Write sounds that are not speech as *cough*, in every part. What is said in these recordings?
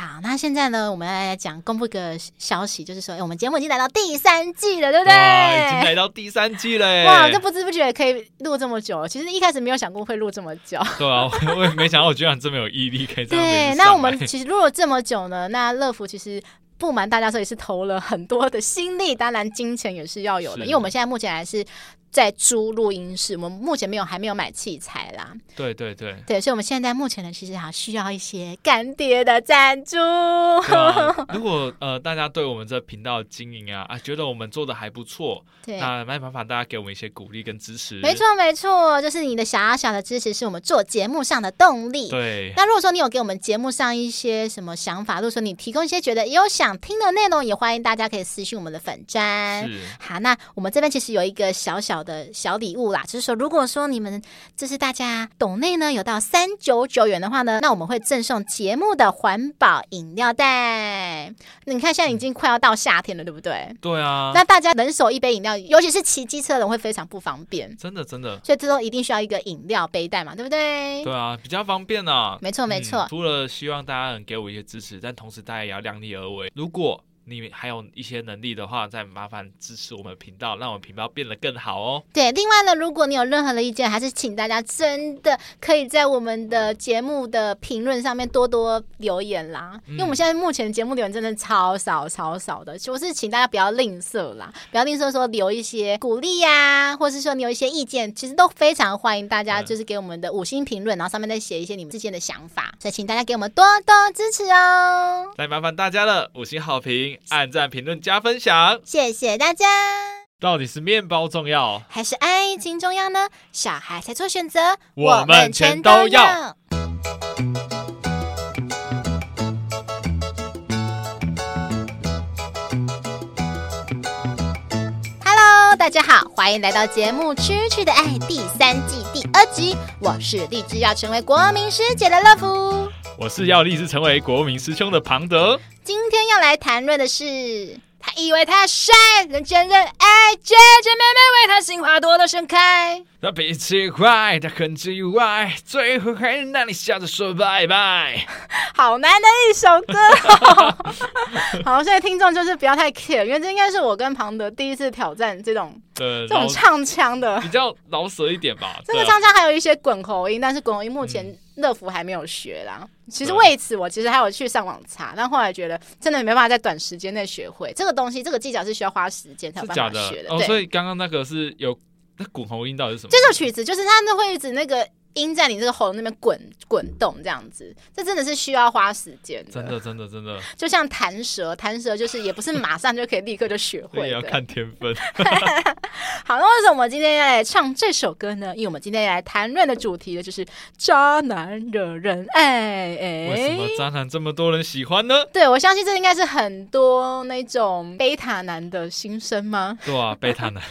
好，那现在呢，我们来讲公布一个消息，就是说，哎，我们节目已经来到第三季了，对不对？已经来到第三季了，哇，这不知不觉可以录这么久。其实一开始没有想过会录这么久。对啊，我也没想到我居然这么有毅力，可以这样。对，那我们其实录了这么久呢，那乐福其实。不瞒大家说，也是投了很多的心力，当然金钱也是要有的，因为我们现在目前还是。在租录音室，我们目前没有还没有买器材啦。对对对，对，所以我们现在目前呢，其实还需要一些干爹的赞助。啊、如果呃大家对我们这频道的经营啊啊觉得我们做的还不错，对，那没办法，大家给我们一些鼓励跟支持。没错没错，就是你的小小的支持是我们做节目上的动力。对。那如果说你有给我们节目上一些什么想法，如果说你提供一些觉得有想听的内容，也欢迎大家可以私信我们的粉砖。好，那我们这边其实有一个小小。的小礼物啦，就是说，如果说你们就是大家懂内呢有到三九九元的话呢，那我们会赠送节目的环保饮料袋。你看，现在已经快要到夏天了，对不对？对啊。那大家人手一杯饮料，尤其是骑机车的人会非常不方便。真的，真的。所以这都一定需要一个饮料背带嘛，对不对？对啊，比较方便啊。没错，没错。除了希望大家能给我一些支持，但同时大家也要量力而为。如果你还有一些能力的话，再麻烦支持我们频道，让我们频道变得更好哦。对，另外呢，如果你有任何的意见，还是请大家真的可以在我们的节目的评论上面多多留言啦。嗯、因为我们现在目前节目留言真的超少超少的，就是请大家不要吝啬啦，不要吝啬说留一些鼓励呀、啊，或是说你有一些意见，其实都非常欢迎大家就是给我们的五星评论，然后上面再写一些你们之间的想法，所以请大家给我们多多支持哦。再麻烦大家了，五星好评。按赞、评论、加分享，谢谢大家。到底是面包重要，还是爱情重要呢？小孩才做选择，我们全都要。Hello，大家好，欢迎来到节目《痴痴的爱》第三季第二集。我是立志要成为国民师姐的乐芙，我是要立志成为国民师兄的庞德。今天要来谈论的是，他以为他帅，人见人爱，姐姐妹妹为他心花朵朵盛开。他脾气坏，他很奇怪，最后还是让你笑着说拜拜。*laughs* 好难的一首歌，哦。*laughs* 好，所以听众就是不要太 care，因为这应该是我跟庞德第一次挑战这种这种唱腔的，比较老舌一点吧。这个唱腔还有一些滚喉音，但是滚喉音目前乐福还没有学啦。其实为此，我其实还有去上网查，但后来觉得真的没办法在短时间内学会这个东西，这个技巧是需要花时间才有办法学的。的哦，所以刚刚那个是有。那滚喉音到底是什么？这首曲子就是它那会一直那个音在你这个喉咙那边滚滚动这样子，这真的是需要花时间的。真的真的真的，就像弹舌，弹舌就是也不是马上就可以立刻就学会的，也要看天分。*laughs* 好，那为什么我们今天要来唱这首歌呢？因为我们今天要来谈论的主题呢，就是渣男惹人爱。哎，为什么渣男这么多人喜欢呢？对，我相信这应该是很多那种贝塔男的心声吗？对啊，贝塔男。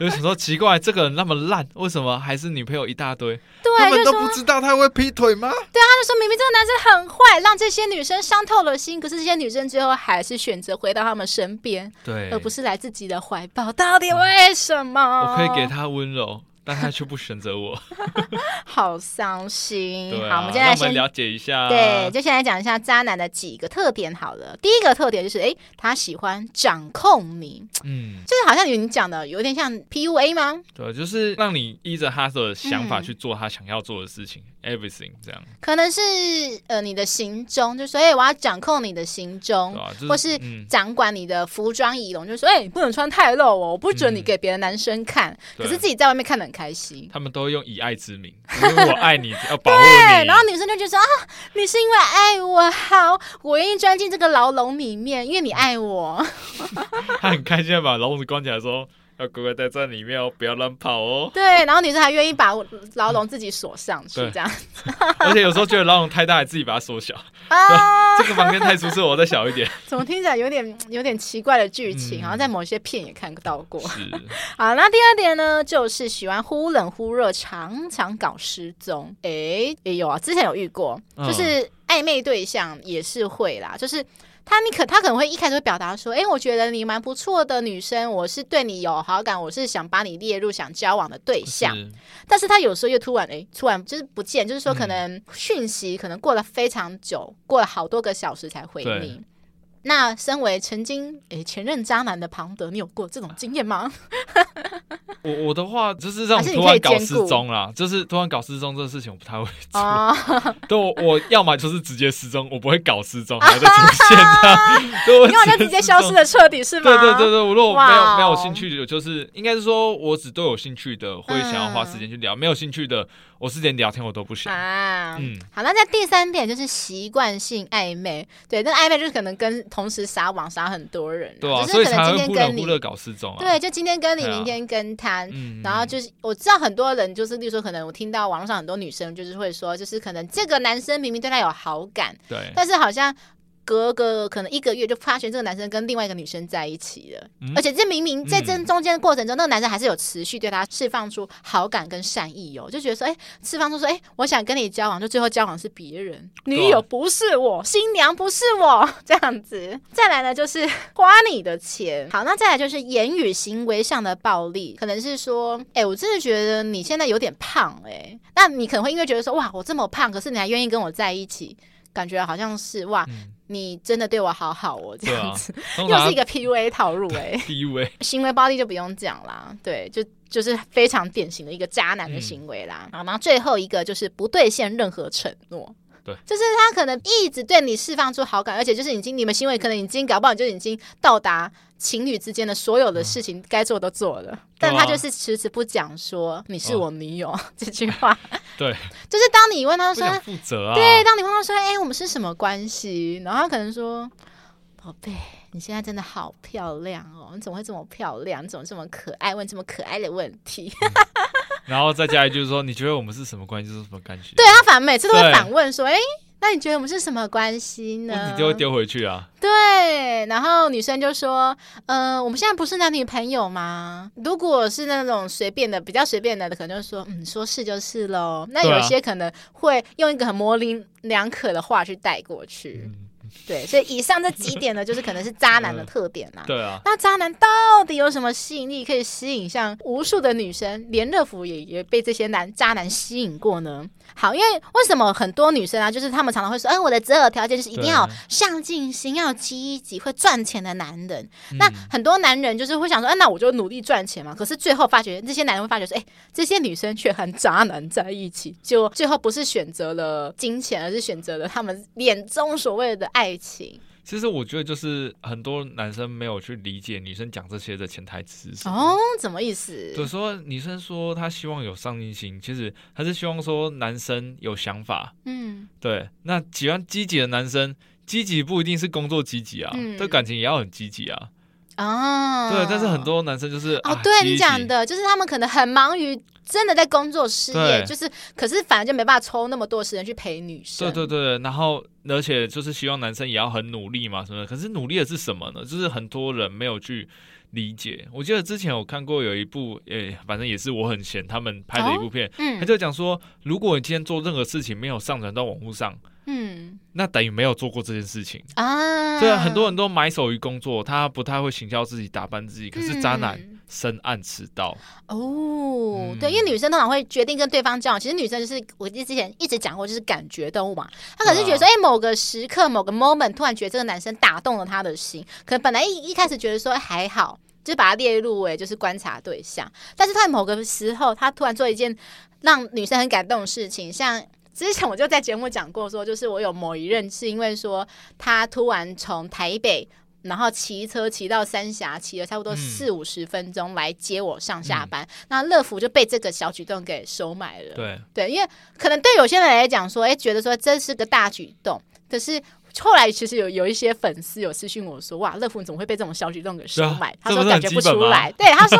有什么奇怪？这个人那么烂，为什么还是女朋友一大堆？对，他们都不知道他会劈腿吗？对啊，他就说明明这个男生很坏，让这些女生伤透了心，可是这些女生最后还是选择回到他们身边，对，而不是来自己的怀抱。到底为什么？我可以给他温柔。但他却不选择我，*laughs* 好伤心。啊、好，我们现在先了解一下。对，就先来讲一下渣男的几个特点。好了，第一个特点就是，哎，他喜欢掌控你。嗯，就是好像你讲的有点像 PUA 吗？对，就是让你依着他的想法去做他想要做的事情。嗯 Everything 这样，可能是呃你的行踪，就所以我要掌控你的行踪，啊就是、或是掌管你的服装仪容，嗯、就说哎你不能穿太露哦，我不准你给别的男生看，嗯、可是自己在外面看得很开心。他们都用以爱之名，因为我爱你，*laughs* 要保护你。对，然后女生就觉得啊，你是因为爱我好，我愿意钻进这个牢笼里面，因为你爱我。*laughs* 他很开心的把笼子关起来说。要乖乖待在里面哦，不要乱跑哦。*laughs* 对，然后女生还愿意把牢笼自己锁上去，这样子。而且有时候觉得牢笼太大，还自己把它缩小。*laughs* 啊，这个房间太舒适，我再小一点。*laughs* 怎么听起来有点有点奇怪的剧情？好像在某些片也看到过。是。好，那第二点呢，就是喜欢忽冷忽热，常常搞失踪。哎，也有啊，之前有遇过，就是。爱暧昧对象也是会啦，就是。他你可他可能会一开始会表达说，哎、欸，我觉得你蛮不错的女生，我是对你有好感，我是想把你列入想交往的对象。是但是他有时候又突然哎、欸，突然就是不见，就是说可能讯息可能过了非常久，嗯、过了好多个小时才回你。那身为曾经诶、欸、前任渣男的庞德，你有过这种经验吗？*laughs* 我我的话就是这种突然搞失踪啦，就是突然搞失踪这个事情我不太会做。哦、*laughs* 对，我我要么就是直接失踪，我不会搞失踪还在出现 *laughs* 这样。你好像直接消失的彻底是吗？对对对对，我如果没有、哦、没有兴趣的，就是应该是说我只对有兴趣的会想要花时间去聊，嗯、没有兴趣的。我是连聊天我都不想啊，嗯，好，那在第三点就是习惯性暧昧，对，那暧昧就是可能跟同时撒网撒很多人，对啊，就是可能今天跟你忽忽搞失踪啊，对，就今天跟你，明天跟他，啊、然后就是我知道很多人就是，例如说可能我听到网络上很多女生就是会说，就是可能这个男生明明对他有好感，对，但是好像。隔个可能一个月就发现这个男生跟另外一个女生在一起了，嗯、而且这明明在这中间的过程中，嗯、那个男生还是有持续对他释放出好感跟善意哦，就觉得说，哎，释放出说，哎，我想跟你交往，就最后交往是别人，女友不是我，新娘不是我，*laughs* 这样子。再来呢，就是花你的钱。好，那再来就是言语行为上的暴力，可能是说，哎，我真的觉得你现在有点胖，哎，那你可能会因为觉得说，哇，我这么胖，可是你还愿意跟我在一起。感觉好像是哇，嗯、你真的对我好好哦，这样子，啊、又是一个 PUA 套路哎，PUA 行为暴力就不用讲啦，对，就就是非常典型的一个渣男的行为啦。好、嗯，然后最后一个就是不兑现任何承诺。对，就是他可能一直对你释放出好感，而且就是已经你们行为可能已经搞不好就已经到达情侣之间的所有的事情该做都做了，嗯、但他就是迟迟不讲说你是我女友、哦、这句话。对，就是当你问他说负责啊，对，当你问他说哎、欸，我们是什么关系？然后他可能说宝贝，你现在真的好漂亮哦，你怎么会这么漂亮？你怎么这么可爱？问这么可爱的问题。嗯然后再加一句说，你觉得我们是什么关系？是什么感觉？对他反每次都会反问说，哎对，那你觉得我们是什么关系呢？你就会丢回去啊。对，然后女生就说，呃，我们现在不是男女朋友吗？如果是那种随便的、比较随便的，可能就说，嗯，说是就是喽。那有些可能会用一个很模棱两可的话去带过去。嗯对，所以以上这几点呢，就是可能是渣男的特点啦。对啊。那渣男到底有什么吸引力，可以吸引像无数的女生？连乐福也也被这些男渣男吸引过呢？好，因为为什么很多女生啊，就是他们常常会说，哎，我的择偶条件就是一定要上进心，要积极，会赚钱的男人。嗯、那很多男人就是会想说，哎，那我就努力赚钱嘛。可是最后发觉，这些男人会发觉说，哎，这些女生却和渣男在一起，就最后不是选择了金钱，而是选择了他们眼中所谓的爱情。其实我觉得就是很多男生没有去理解女生讲这些的潜台词是什么。哦，怎么意思？就是说女生说她希望有上进心，其实她是希望说男生有想法。嗯，对。那喜欢积极的男生，积极不一定是工作积极啊，嗯、对感情也要很积极啊。哦，对。但是很多男生就是哦，啊、对你讲的，就是他们可能很忙于。真的在工作失业，就是，可是反而就没办法抽那么多时间去陪女生。对对对，然后而且就是希望男生也要很努力嘛，什么的？可是努力的是什么呢？就是很多人没有去理解。我记得之前我看过有一部，诶、欸，反正也是我很闲他们拍的一部片，哦嗯、他就讲说，如果你今天做任何事情没有上传到网络上，嗯，那等于没有做过这件事情啊。对啊，很多人都埋首于工作，他不太会行销自己、打扮自己，可是渣男。嗯深谙此道哦，对，因为女生通常会决定跟对方交往。其实女生就是我之前一直讲过，就是感觉动物嘛。她可能是觉得说，哎、啊欸，某个时刻、某个 moment，突然觉得这个男生打动了她的心。可能本来一一开始觉得说还好，就是把它列入为就是观察对象。但是他在某个时候，他突然做一件让女生很感动的事情。像之前我就在节目讲过，说就是我有某一任是因为说他突然从台北。然后骑车骑到三峡，骑了差不多四五十分钟来接我上下班。嗯、那乐福就被这个小举动给收买了。对对，因为可能对有些人来讲说，哎，觉得说这是个大举动。可是后来其实有有一些粉丝有私信我说，哇，乐福你怎么会被这种小举动给收买？啊、他说感觉不出来。对，他说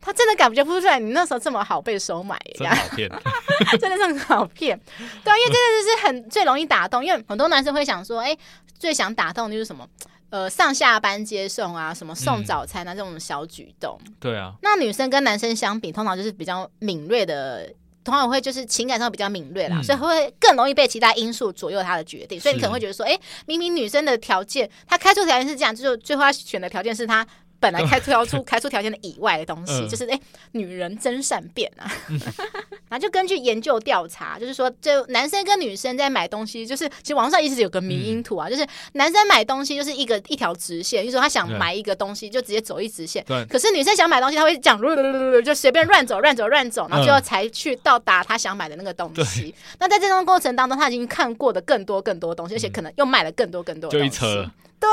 他真的感觉不出来，你那时候这么好被收买，真好骗，*laughs* 真的是很好骗。对，因为真的就是很最容易打动，因为很多男生会想说，哎，最想打动的就是什么？呃，上下班接送啊，什么送早餐啊，嗯、这种小举动。对啊。那女生跟男生相比，通常就是比较敏锐的通常会就是情感上比较敏锐啦，嗯、所以会更容易被其他因素左右他的决定。所以你可能会觉得说，哎、欸，明明女生的条件，她开出条件是这样，就是最后她选的条件是她。本来开出出 *laughs* 开出条件的以外的东西，就是哎、欸，女人真善变啊！*laughs* 然后就根据研究调查，就是说，就男生跟女生在买东西，就是其实网上一直有个迷因图啊，就是男生买东西就是一个一条直线，就是说他想买一个东西就直接走一直线，可是女生想买东西，他会讲就随便乱走乱走乱走，然后最后才去到达他想买的那个东西。那在这种过程当中，他已经看过的更多更多东西，而且可能又买了更多更多的东西。对，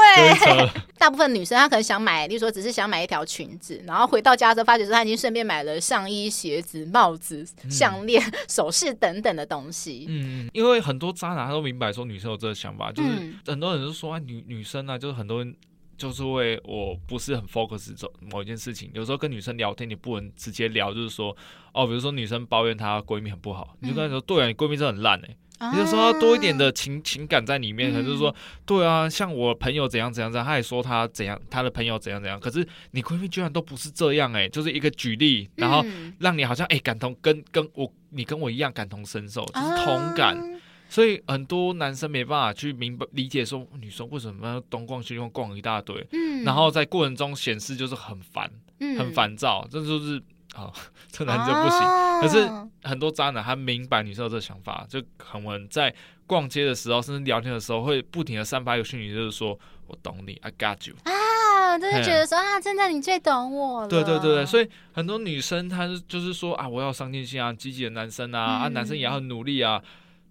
*laughs* 大部分女生她可能想买，例如说只是想买一条裙子，然后回到家之后发觉说她已经顺便买了上衣、鞋子、帽子、项链、嗯、*laughs* 首饰等等的东西。嗯，因为很多渣男他都明白说女生有这个想法，就是很多人都说啊，女女生啊，就是很多人就是为我不是很 focus 做某一件事情，有时候跟女生聊天你不能直接聊，就是说哦，比如说女生抱怨她闺蜜很不好，你就跟她说，对啊，你闺蜜真的很烂哎、欸。你就说要多一点的情情感在里面，可能就是说，对啊，像我朋友怎样怎样怎样，他也说他怎样，他的朋友怎样怎样。可是你闺蜜居然都不是这样哎、欸，就是一个举例，然后让你好像哎、欸、感同，跟跟我你跟我一样感同身受，就是同感。所以很多男生没办法去明白理解说女生为什么要东逛西逛逛一大堆，然后在过程中显示就是很烦，很烦躁，这就是。哦，这男就不行。啊、可是很多渣男他明白女生有这个想法，就可能在逛街的时候，甚至聊天的时候，会不停的散发一个讯息，就是说我懂你，I got you 啊，就是觉得说啊，真的你最懂我了。对对对，所以很多女生她就是说啊，我要上进心啊，积极的男生啊，嗯、啊，男生也要很努力啊。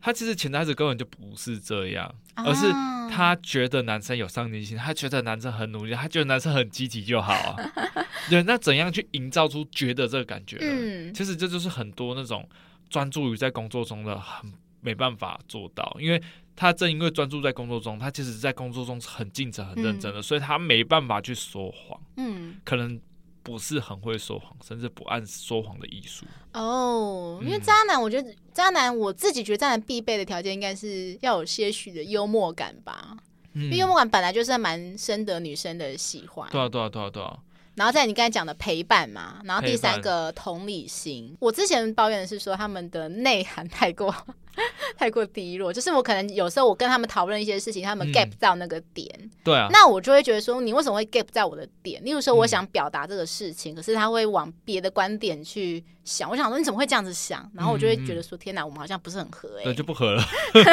他其实潜台词根本就不是这样，而是他觉得男生有上进心，他觉得男生很努力，他觉得男生很积极就好啊。*laughs* 对，那怎样去营造出觉得这个感觉呢？嗯，其实这就是很多那种专注于在工作中的很没办法做到，因为他正因为专注在工作中，他其实在工作中是很尽责、很认真的，嗯，所以他没办法去说谎。嗯，可能。不是很会说谎，甚至不按说谎的艺术哦。因为渣男，我觉得渣男，我自己觉得渣男必备的条件应该是要有些许的幽默感吧。嗯，因为幽默感本来就是蛮深得女生的喜欢。对啊，对啊，对啊，对啊。然后在你刚才讲的陪伴嘛，然后第三个同理心。我之前抱怨的是说他们的内涵太过。*laughs* 太过低落，就是我可能有时候我跟他们讨论一些事情，他们 get 到那个点，嗯、对啊，那我就会觉得说，你为什么会 get 在我的点？例如说，我想表达这个事情，嗯、可是他会往别的观点去想。我想说，你怎么会这样子想？然后我就会觉得说，嗯、天哪，我们好像不是很合哎、欸，对，就不合了。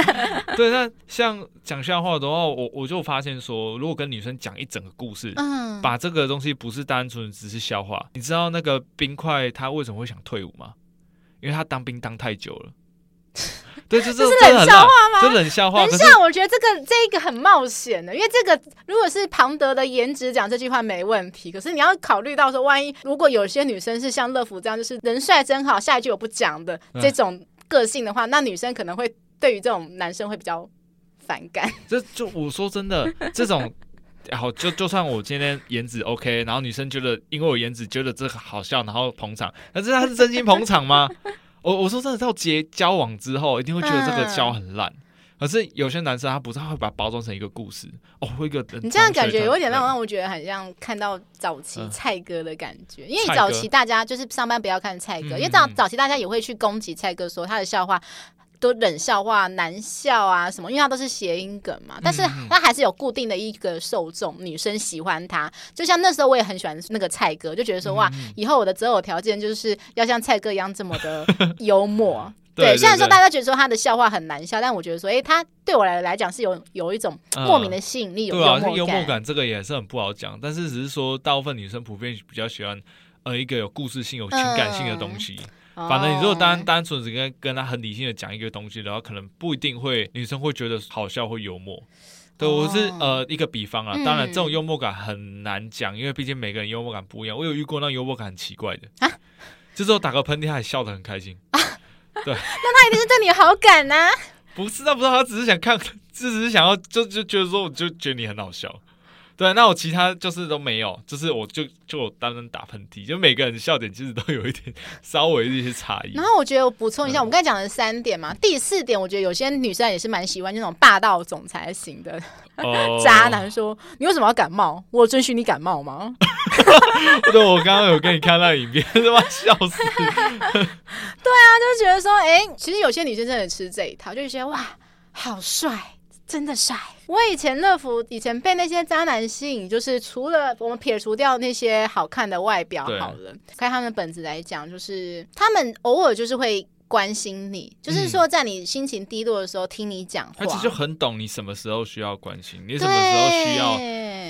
*laughs* 对，那像讲笑话的话，我我就发现说，如果跟女生讲一整个故事，嗯，把这个东西不是单纯只是笑话。你知道那个冰块他为什么会想退伍吗？因为他当兵当太久了。*laughs* 对，就是、这是冷笑话吗？就冷笑话。等一下，我觉得这个这一个很冒险的，因为这个如果是庞德的颜值讲这句话没问题，可是你要考虑到说，万一如果有些女生是像乐福这样，就是人帅真好，下一句我不讲的这种个性的话，嗯、那女生可能会对于这种男生会比较反感。这就我说真的，这种好，就就算我今天颜值 OK，然后女生觉得因为我颜值觉得这个好笑，然后捧场，可是他是真心捧场吗？我我说真的，到结交往之后，一定会觉得这个交很烂。嗯、可是有些男生他不是，他会把它包装成一个故事哦，会一个。你这样感觉有一点让让我觉得很像看到早期蔡哥的感觉，嗯、因为早期大家就是上班不要看蔡哥，哥因为早早期大家也会去攻击蔡哥，说他的笑话。都冷笑话、男笑啊什么，因为它都是谐音梗嘛。但是它还是有固定的一个受众，女生喜欢他。就像那时候我也很喜欢那个蔡哥，就觉得说哇，以后我的择偶条件就是要像蔡哥一样这么的幽默。*laughs* 对，虽然说大家觉得说他的笑话很难笑，但我觉得说，哎，他对我来来讲是有有一种莫名的吸引力，有幽默感。幽默感这个也是很不好讲，但是只是说大部分女生普遍比较喜欢呃一个有故事性、有情感性的东西。反正你如果单单纯只跟跟他很理性的讲一个东西然后，可能不一定会女生会觉得好笑或幽默。对，我是呃一个比方啊，当然这种幽默感很难讲，因为毕竟每个人幽默感不一样。我有遇过那幽默感很奇怪的，啊就是我打个喷嚏，他还笑得很开心。啊对，那他一定是对你有好感呐？不是，那不是，他只是想看，*laughs* 只是想要就就觉得说，我就觉得你很好笑。对，那我其他就是都没有，就是我就就单单打喷嚏，就每个人的笑点其实都有一点稍微的一些差异。然后我觉得我补充一下，嗯、我们刚才讲的三点嘛，第四点，我觉得有些女生也是蛮喜欢那种霸道总裁型的、哦、*laughs* 渣男说，说你为什么要感冒？我准许你感冒吗？*laughs* 对，我刚刚有跟你看到影片，他妈笑死。*laughs* 对啊，就觉得说，哎、欸，其实有些女生真的吃这一套，就觉得哇，好帅，真的帅。我以前乐福以前被那些渣男吸引，就是除了我们撇除掉那些好看的外表好了，看他们本质来讲，就是他们偶尔就是会。关心你，就是说，在你心情低落的时候听你讲话，他其实就很懂你什么时候需要关心，你什么时候需要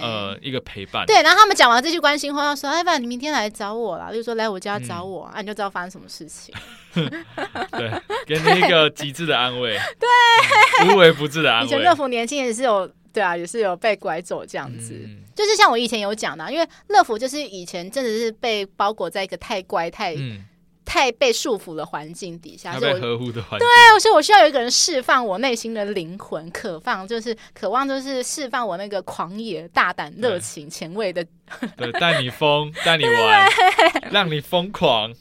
呃一个陪伴。对，然后他们讲完这句关心话，要说：“哎，不然你明天来找我啦。”就说来我家找我，啊，你就知道发生什么事情。*laughs* 对，给你一个极致的安慰，*laughs* 对，无微不至的安慰。以前乐福年轻也是有，对啊，也是有被拐走这样子，就是像我以前有讲的，因为乐福就是以前真的是被包裹在一个太乖太。太被束缚的环境底下，被呵护的环境，对，所以我需要有一个人释放我内心的灵魂，渴望就是渴望，就是释放我那个狂野、大胆、热情、前卫的，*laughs* 对，带你疯，*laughs* 带你玩，让你疯狂。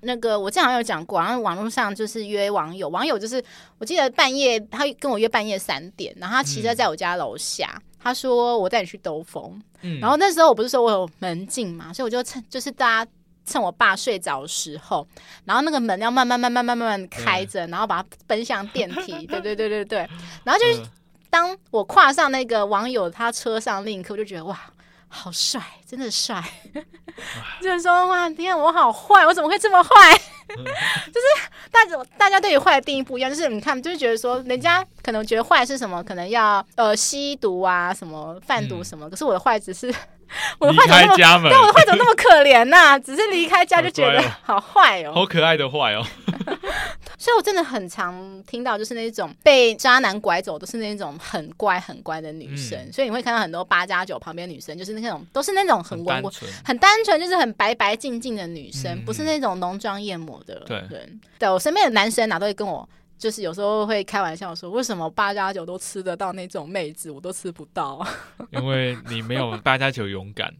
那个我之前有讲过，然后网络上就是约网友，网友就是我记得半夜他跟我约半夜三点，然后他骑车在我家楼下，嗯、他说我带你去兜风，嗯，然后那时候我不是说我有门禁嘛，所以我就趁就是大家。趁我爸睡着的时候，然后那个门要慢慢慢慢慢慢慢开着，然后把它奔向电梯。*laughs* 对对对对对。然后就是当我跨上那个网友他车上另一刻，我就觉得哇，好帅，真的帅。就是说哇，天啊，我好坏，我怎么会这么坏？*laughs* 就是大家大家对于坏的定义不一样。就是你看，就是觉得说，人家可能觉得坏是什么，可能要呃吸毒啊，什么贩毒什么。可是我的坏只是。*laughs* 我的坏怎么那么？对，我的坏怎么那么可怜呐、啊？*laughs* 只是离开家就觉得好坏哦，好可爱的坏哦。*laughs* 所以我真的很常听到，就是那种被渣男拐走，都是那种很乖很乖的女生。嗯、所以你会看到很多八加九旁边女生，就是那种都是那种很温文、很单纯，就是很白白净净的女生，嗯、不是那种浓妆艳抹的人。对，对我身边的男生哪、啊、都会跟我。就是有时候会开玩笑说，为什么八加九都吃得到那种妹子，我都吃不到？*laughs* 因为你没有八加九勇敢，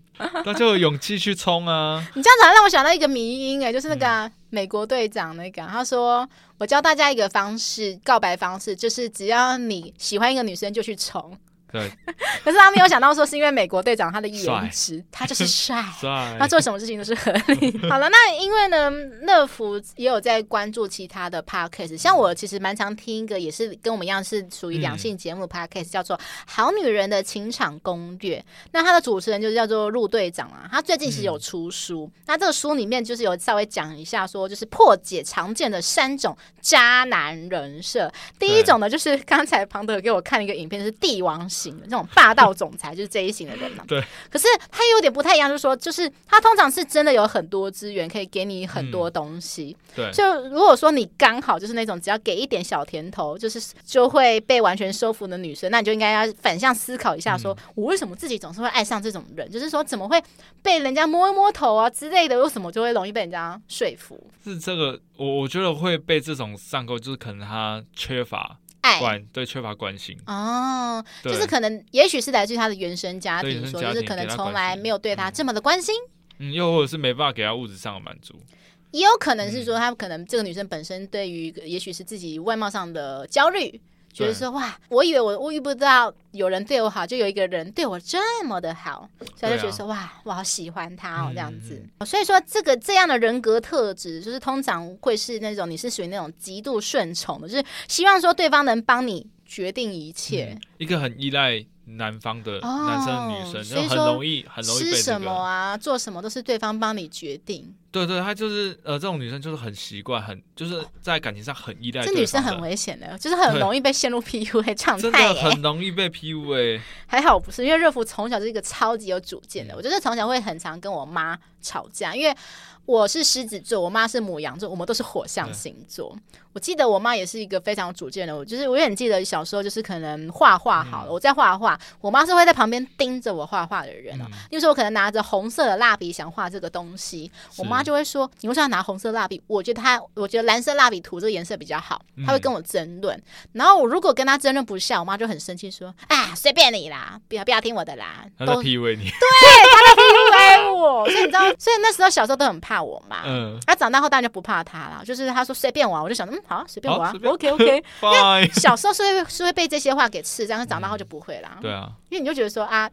那就有勇气去冲啊！*laughs* 你这样子让我想到一个迷因哎，就是那个、啊、美国队长那个，他说我教大家一个方式，告白方式，就是只要你喜欢一个女生就去冲。对，*laughs* 可是他没有想到说是因为美国队长他的颜值，他就是 *laughs* 帅，帅他做什么事情都是合理。*laughs* 好了，那因为呢，乐福也有在关注其他的 podcast，像我其实蛮常听一个，也是跟我们一样是属于两性节目 podcast，、嗯、叫做《好女人的情场攻略》。那他的主持人就是叫做陆队长啊，他最近其实有出书，嗯、那这个书里面就是有稍微讲一下说，就是破解常见的三种渣男人设。第一种呢，就是刚才庞德给我看了一个影片，就是帝王。这种霸道总裁就是这一型的人嘛。*laughs* 对。可是他有点不太一样，就是说，就是他通常是真的有很多资源可以给你很多东西。对。就如果说你刚好就是那种只要给一点小甜头，就是就会被完全收服的女生，那你就应该要反向思考一下，说我为什么自己总是会爱上这种人？就是说怎么会被人家摸一摸头啊之类的？为什么就会容易被人家说服？是这个，我我觉得会被这种上钩，就是可能他缺乏。爱。对，缺乏关心。哦，就是可能也许是来自于他的原生家庭，说就是可能从来没有对他这么的关心，嗯，又或者是没办法给他物质上的满足，也有可能是说他可能这个女生本身对于也许是自己外貌上的焦虑。觉得说哇，我以为我我遇不到有人对我好，就有一个人对我这么的好，所以就觉得说哇，我好喜欢他哦，这样子。所以说这个这样的人格特质，就是通常会是那种你是属于那种极度顺从的，就是希望说对方能帮你决定一切，一个很依赖。男方的男生、女生就很容易，很容易被吃什么啊，做什么都是对方帮你决定。对对，她就是呃，这种女生就是很习惯，很就是在感情上很依赖。这女生很危险的，就是很容易被陷入 PUA *laughs* 状态，真的很容易被 PUA。*laughs* 还好不是，因为热芙从小就是一个超级有主见的。我就是从小会很常跟我妈吵架，因为。我是狮子座，我妈是母羊座，我们都是火象星座。嗯、我记得我妈也是一个非常有主见的，我就是我也很记得小时候，就是可能画画好了，嗯、我在画画，我妈是会在旁边盯着我画画的人哦。那时候我可能拿着红色的蜡笔想画这个东西，我妈就会说：“你为什么要拿红色蜡笔？”我觉得她，我觉得蓝色蜡笔涂这个颜色比较好。她会跟我争论，嗯、然后我如果跟她争论不下，我妈就很生气说：“啊，随便你啦，不要不要听我的啦。”她在 PUA 你，对，她在 PUA 我，所以你知道，所以那时候小时候都很怕。我妈？嗯，他长大后当然就不怕她了。就是她说随便玩，我就想嗯，好，随便玩，OK OK。因为 *laughs* 小时候是会是会被这些话给刺，但是长大后就不会啦。对啊，因为你就觉得说啊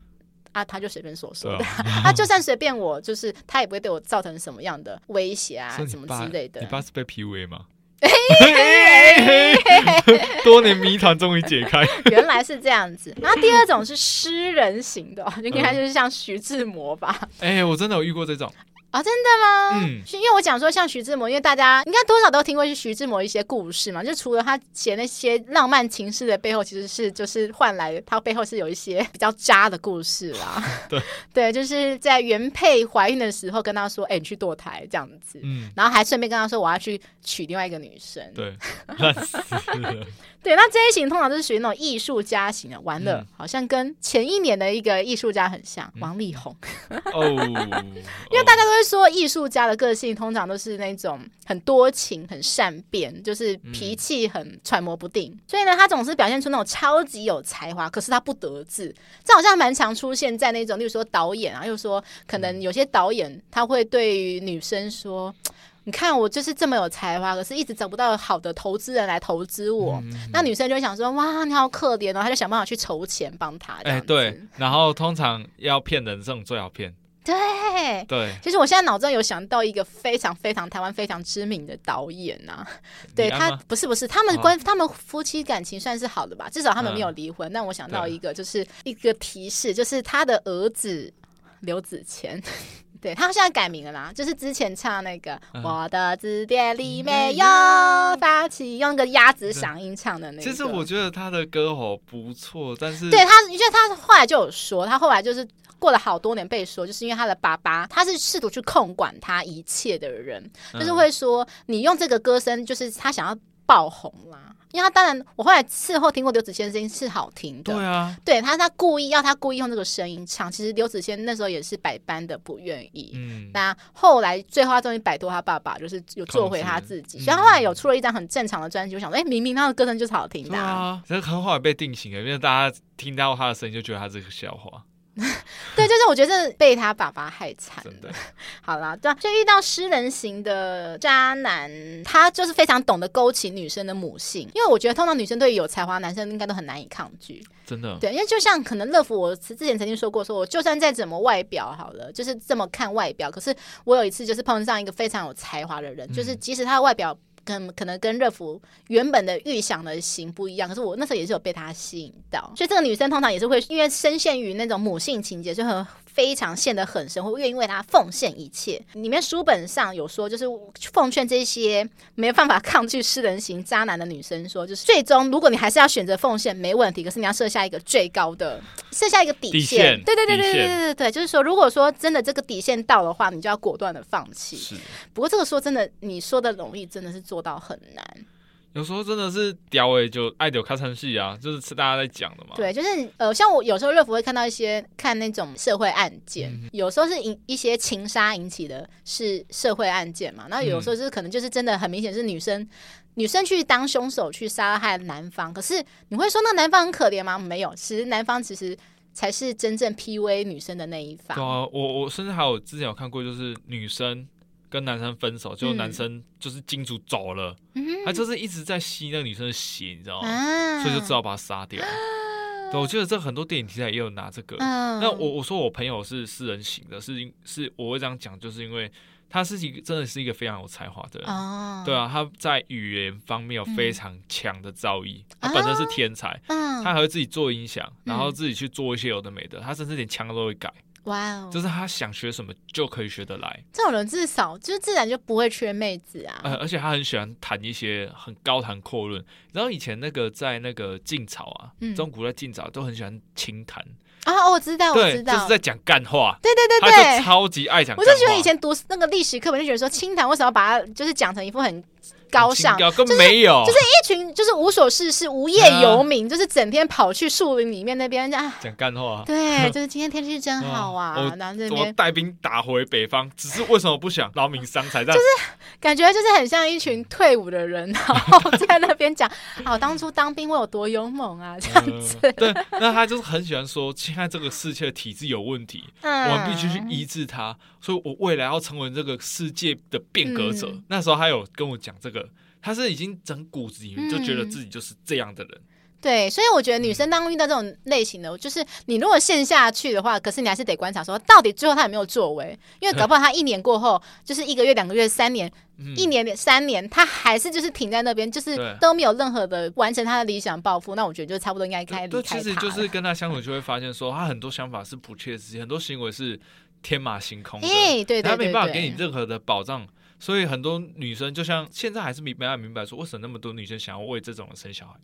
啊，他就随便说说的，他、*laughs* 啊、就算随便我，就是他也不会对我造成什么样的威胁啊，什么之类的。你爸是被 PUA 吗？*laughs* 多年谜团终于解开，原来是这样子。然后第二种是诗人型的，应该就是像徐志摩吧？哎、欸，我真的有遇过这种。啊、哦，真的吗？嗯，因为我讲说像徐志摩，因为大家应该多少都听过是徐志摩一些故事嘛。就除了他写那些浪漫情诗的背后，其实是就是换来他背后是有一些比较渣的故事啦。*laughs* 对 *laughs* 对，就是在原配怀孕的时候跟他说：“哎、欸，你去堕胎这样子。”嗯，然后还顺便跟他说：“我要去娶另外一个女生。” *laughs* 对，对，那这一型通常都是属于那种艺术家型的。完了，嗯、好像跟前一年的一个艺术家很像，嗯、王力宏。哦，因为大家都会说艺术家的个性通常都是那种很多情、很善变，就是脾气很揣摩不定。嗯、所以呢，他总是表现出那种超级有才华，可是他不得志。这好像蛮常出现在那种，例如说导演啊，又说可能有些导演他会对于女生说。你看我就是这么有才华，可是一直找不到好的投资人来投资我。嗯、那女生就会想说：“哇，你好可怜哦！”她就想办法去筹钱帮他。哎、欸，对。然后通常要骗人，这种最好骗。对对。其实我现在脑中有想到一个非常非常台湾非常知名的导演呐、啊。对他不是不是，他们关、哦、他们夫妻感情算是好的吧？至少他们没有离婚。那、嗯、我想到一个，就是一个提示，就是他的儿子刘子谦。*laughs* 对，他现在改名了啦，就是之前唱那个、嗯、我的字典里没有发起，用个鸭子嗓音唱的那个。其实我觉得他的歌喉不错，但是对他，因为他后来就有说，他后来就是过了好多年被说，就是因为他的爸爸，他是试图去控管他一切的人，嗯、就是会说你用这个歌声，就是他想要爆红啦。因为他当然，我后来事后听过刘子谦的声音是好听的，对啊，对他他故意要他故意用这个声音唱，其实刘子谦那时候也是百般的不愿意，嗯，那后来最后他终于摆脱他爸爸，就是有做回他自己，所以他后来有出了一张很正常的专辑，我想说，哎、欸，明明他的歌声就是好听的，啊，这很后来被定型了，因为大家听到他的声音就觉得他是个笑话。*laughs* 对，就是我觉得被他爸爸害惨。真的，好啦，对，就遇到诗人型的渣男，他就是非常懂得勾起女生的母性，因为我觉得通常女生对于有才华男生应该都很难以抗拒。真的，对，因为就像可能乐福，我之前曾经说过，说我就算再怎么外表好了，就是这么看外表，可是我有一次就是碰上一个非常有才华的人，嗯、就是即使他的外表。跟可能跟热芙原本的预想的型不一样，可是我那时候也是有被他吸引到，所以这个女生通常也是会因为深陷于那种母性情节，就很非常陷得很深，会愿意为他奉献一切。里面书本上有说，就是奉劝这些没有办法抗拒诗人型渣男的女生说，就是最终如果你还是要选择奉献，没问题，可是你要设下一个最高的，*laughs* 设下一个底线。对对对对对对对，就是说，如果说真的这个底线到的话，你就要果断的放弃。不过这个说真的，你说的容易，真的是做到很难。有时候真的是屌诶，就爱屌开场戏啊，就是是大家在讲的嘛。对，就是呃，像我有时候乐福会看到一些看那种社会案件，嗯、有时候是引一些情杀引起的，是社会案件嘛。那有时候就是可能就是真的很明显是女生，嗯、女生去当凶手去杀害男方。可是你会说那男方很可怜吗？没有，其实男方其实才是真正 PUA 女生的那一方。对啊，我我甚至还有之前有看过，就是女生。跟男生分手，就男生就是金主走了，嗯、他就是一直在吸那个女生的血，你知道吗？啊、所以就只好把他杀掉。我记得这很多电影题材也有拿这个。嗯、那我我说我朋友是诗人型的，是因是我会这样讲，就是因为他是一个真的是一个非常有才华的人。哦对啊，他在语言方面有非常强的造诣，嗯、他本身是天才，啊、他还会自己做音响，然后自己去做一些有的没的，他甚至连枪都会改。哇哦！就是他想学什么就可以学得来，这种人至少就是自然就不会缺妹子啊。呃，而且他很喜欢谈一些很高谈阔论。然后以前那个在那个晋朝啊，嗯、中古在晋朝都很喜欢清谈啊。我知道，我知道，就是在讲干话。对对对对，他就超级爱讲。我就觉得以前读那个历史课本就觉得说清谈为什么要把它就是讲成一副很。高尚，更没有，就是一群就是无所事事、无业游民，就是整天跑去树林里面那边讲讲干话。对，*laughs* 就是今天天气真好啊！然后这边带兵打回北方，只是为什么不想劳民伤财？就是感觉就是很像一群退伍的人，然后在那边讲啊，*laughs* 当初当兵我有多勇猛啊，这样子。对，那他就是很喜欢说，现在这个世界的体制有问题，我们必须去医治它，所以我未来要成为这个世界的变革者。那时候他有跟我讲这个。他是已经整骨子里面就觉得自己就是这样的人，嗯、对，所以我觉得女生当遇到这种类型的，嗯、就是你如果陷下去的话，可是你还是得观察说，到底最后他有没有作为，因为搞不好他一年过后，*laughs* 就是一个月、两个月、三年、嗯、一年、三年，他还是就是停在那边，就是都没有任何的完成他的理想抱负。那我觉得就差不多应该开离开他。其实就是跟他相处就会发现说，他很多想法是不切实际，很多行为是天马行空的，欸、*laughs* 对对对对，他没办法给你任何的保障。所以很多女生就像现在还是没没有明白说，为什么那么多女生想要为这种人生小孩。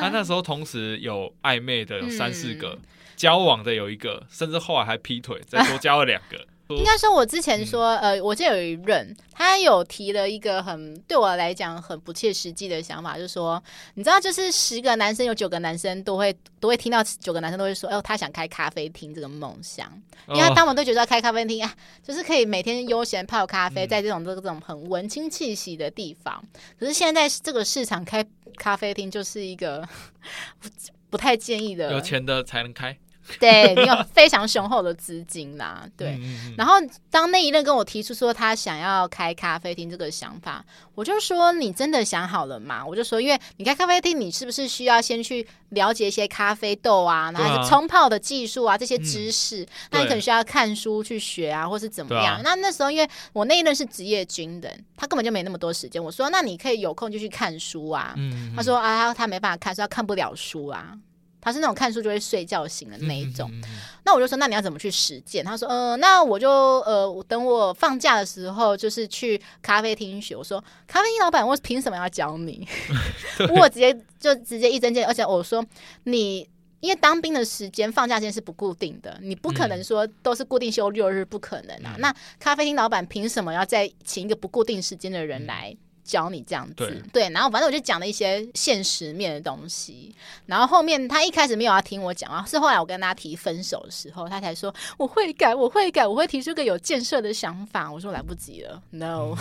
她那时候同时有暧昧的有三四个，交往的有一个，甚至后来还劈腿，再多交了两个。应该说，我之前说，嗯、呃，我记得有一任，他有提了一个很对我来讲很不切实际的想法，就是说，你知道，就是十个男生有九个男生都会都会听到九个男生都会说，哦，他想开咖啡厅这个梦想，因为他当我都觉得开咖啡厅啊，就是可以每天悠闲泡咖啡，在这种这种很文青气息的地方。可是现在这个市场开咖啡厅就是一个 *laughs* 不不太建议的，有钱的才能开。*laughs* 对，你有非常雄厚的资金啦，*laughs* 对。然后当那一任跟我提出说他想要开咖啡厅这个想法，我就说，你真的想好了吗？我就说，因为你开咖啡厅，你是不是需要先去了解一些咖啡豆啊，然后冲泡的技术啊这些知识？嗯、那你可能需要看书去学啊，或是怎么样？啊、那那时候因为我那一任是职业军人，他根本就没那么多时间。我说，那你可以有空就去看书啊。嗯、他说啊，他他没办法看说，他看不了书啊。他是那种看书就会睡觉型的那一种，嗯嗯嗯、那我就说，那你要怎么去实践？他说，呃，那我就呃，等我放假的时候，就是去咖啡厅学。我说，咖啡厅老板，我凭什么要教你？*laughs* *laughs* 对我直接就直接一针见，而且我说，你因为当兵的时间放假时间是不固定的，你不可能说都是固定休六日，不可能啊。嗯、那咖啡厅老板凭什么要再请一个不固定时间的人来？教你这样子，对，对，然后反正我就讲了一些现实面的东西，然后后面他一开始没有要听我讲啊，是后来我跟他提分手的时候，他才说我会改，我会改，我会提出个有建设的想法。我说来不及了，no，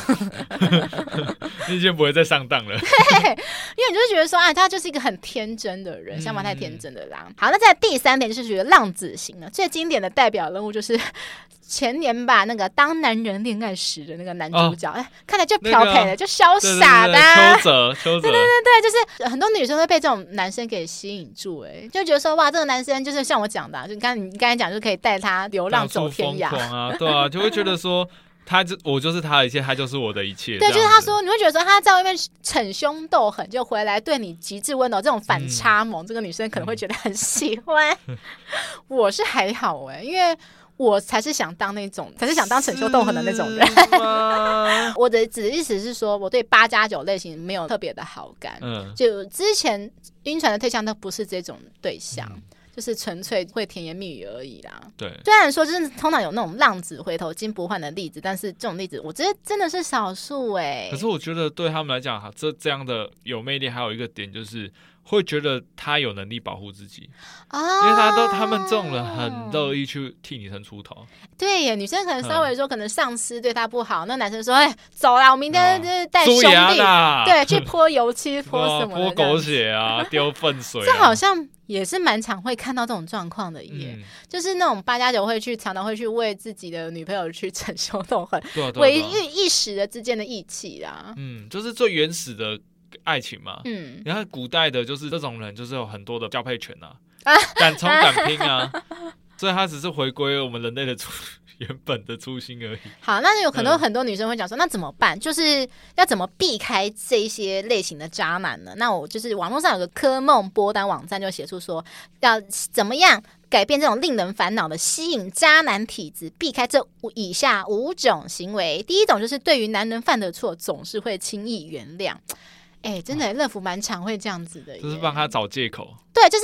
你已经不会再上当了，*laughs* 对，因为你就觉得说，啊，他就是一个很天真的人，想法太天真的啦。嗯、好，那在第三点就是觉得浪子型的最经典的代表人物就是。前年吧，那个当男人恋爱时的那个男主角，哎、哦，看起来就漂配了，那个、就潇洒的、啊。邱泽，邱泽，对对对对，就是很多女生会被这种男生给吸引住，哎，就觉得说哇，这个男生就是像我讲的、啊，就刚你刚才讲，就可以带他流浪走天涯啊，对啊，就会觉得说他就我就是他的一切，他就是我的一切。对，就是他说你会觉得说他在外面逞凶斗狠，就回来对你极致温柔，这种反差萌，嗯、这个女生可能会觉得很喜欢。嗯、*laughs* 我是还好哎，因为。我才是想当那种，才是想当逞凶斗狠的那种人。*laughs* 我的只意思是说，我对八加九类型没有特别的好感。嗯，就之前晕船的对象都不是这种对象，嗯、就是纯粹会甜言蜜语而已啦。对，虽然说就是通常有那种浪子回头金不换的例子，但是这种例子我觉得真的是少数哎。可是我觉得对他们来讲，哈，这这样的有魅力，还有一个点就是。会觉得他有能力保护自己啊，因为他都他们这种人很乐意去替女生出头。对耶，女生可能稍微说可能上司对她不好，那男生说哎走啦，我明天就是带兄弟对去泼油漆泼什么 *laughs* 泼狗血啊，丢粪水。这好像也是蛮常会看到这种状况的耶，就是那种八加九会去常常会去为自己的女朋友去逞凶斗狠，维护一时的之间的义气啦。嗯，就是最原始的。爱情嘛，嗯，你看古代的就是这种人，就是有很多的交配权呐、啊，*laughs* 敢冲敢拼啊，所以他只是回归我们人类的初 *laughs* 原本的初心而已。好，那有很多很多女生会讲说，嗯、那怎么办？就是要怎么避开这些类型的渣男呢？那我就是网络上有个科梦波单网站就写出说，要怎么样改变这种令人烦恼的吸引渣男体质，避开这以下五种行为。第一种就是对于男人犯的错，总是会轻易原谅。哎、欸，真的，乐福蛮常会这样子的，就是帮他找借口。对，就是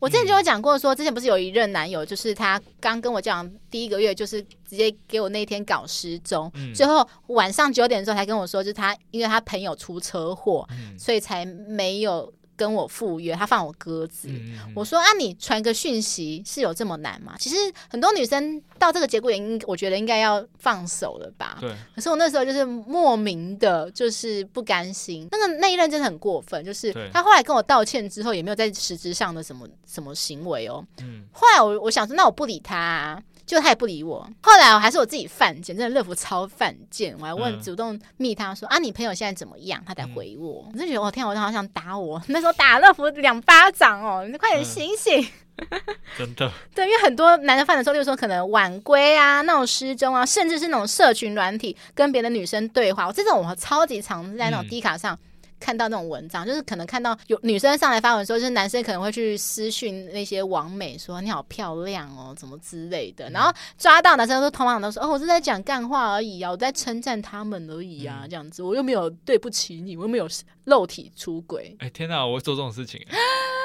我之前就有讲过说，之前不是有一任男友，就是他刚跟我讲第一个月，就是直接给我那天搞失踪，嗯、最后晚上九点的时候才跟我说，就是他因为他朋友出车祸，嗯、所以才没有。跟我赴约，他放我鸽子。我说啊，你传个讯息是有这么难吗？其实很多女生到这个节骨眼，应我觉得应该要放手了吧。对。可是我那时候就是莫名的，就是不甘心。那个那一任真的很过分，就是他后来跟我道歉之后，也没有在实质上的什么什么行为哦。嗯。后来我我想说，那我不理他啊。就他也不理我。后来我还是我自己犯贱，真的乐福超犯贱，我还问、嗯、主动密他说啊，你朋友现在怎么样？他才回我，我、嗯、就觉得我天，我好想打我，那时候打乐福两巴掌哦，你快点醒醒！嗯、*laughs* 真的，*laughs* 对，因为很多男生犯的时候，就是说可能晚归啊，那种失踪啊，甚至是那种社群软体跟别的女生对话，我这种我超级常在那种低卡上。嗯看到那种文章，就是可能看到有女生上来发文说，就是男生可能会去私讯那些网美说你好漂亮哦，怎么之类的，然后抓到男生都通常都说哦，我是在讲干话而已啊，我在称赞他们而已啊，这样子，我又没有对不起你，我又没有肉体出轨。哎天哪，我会做这种事情，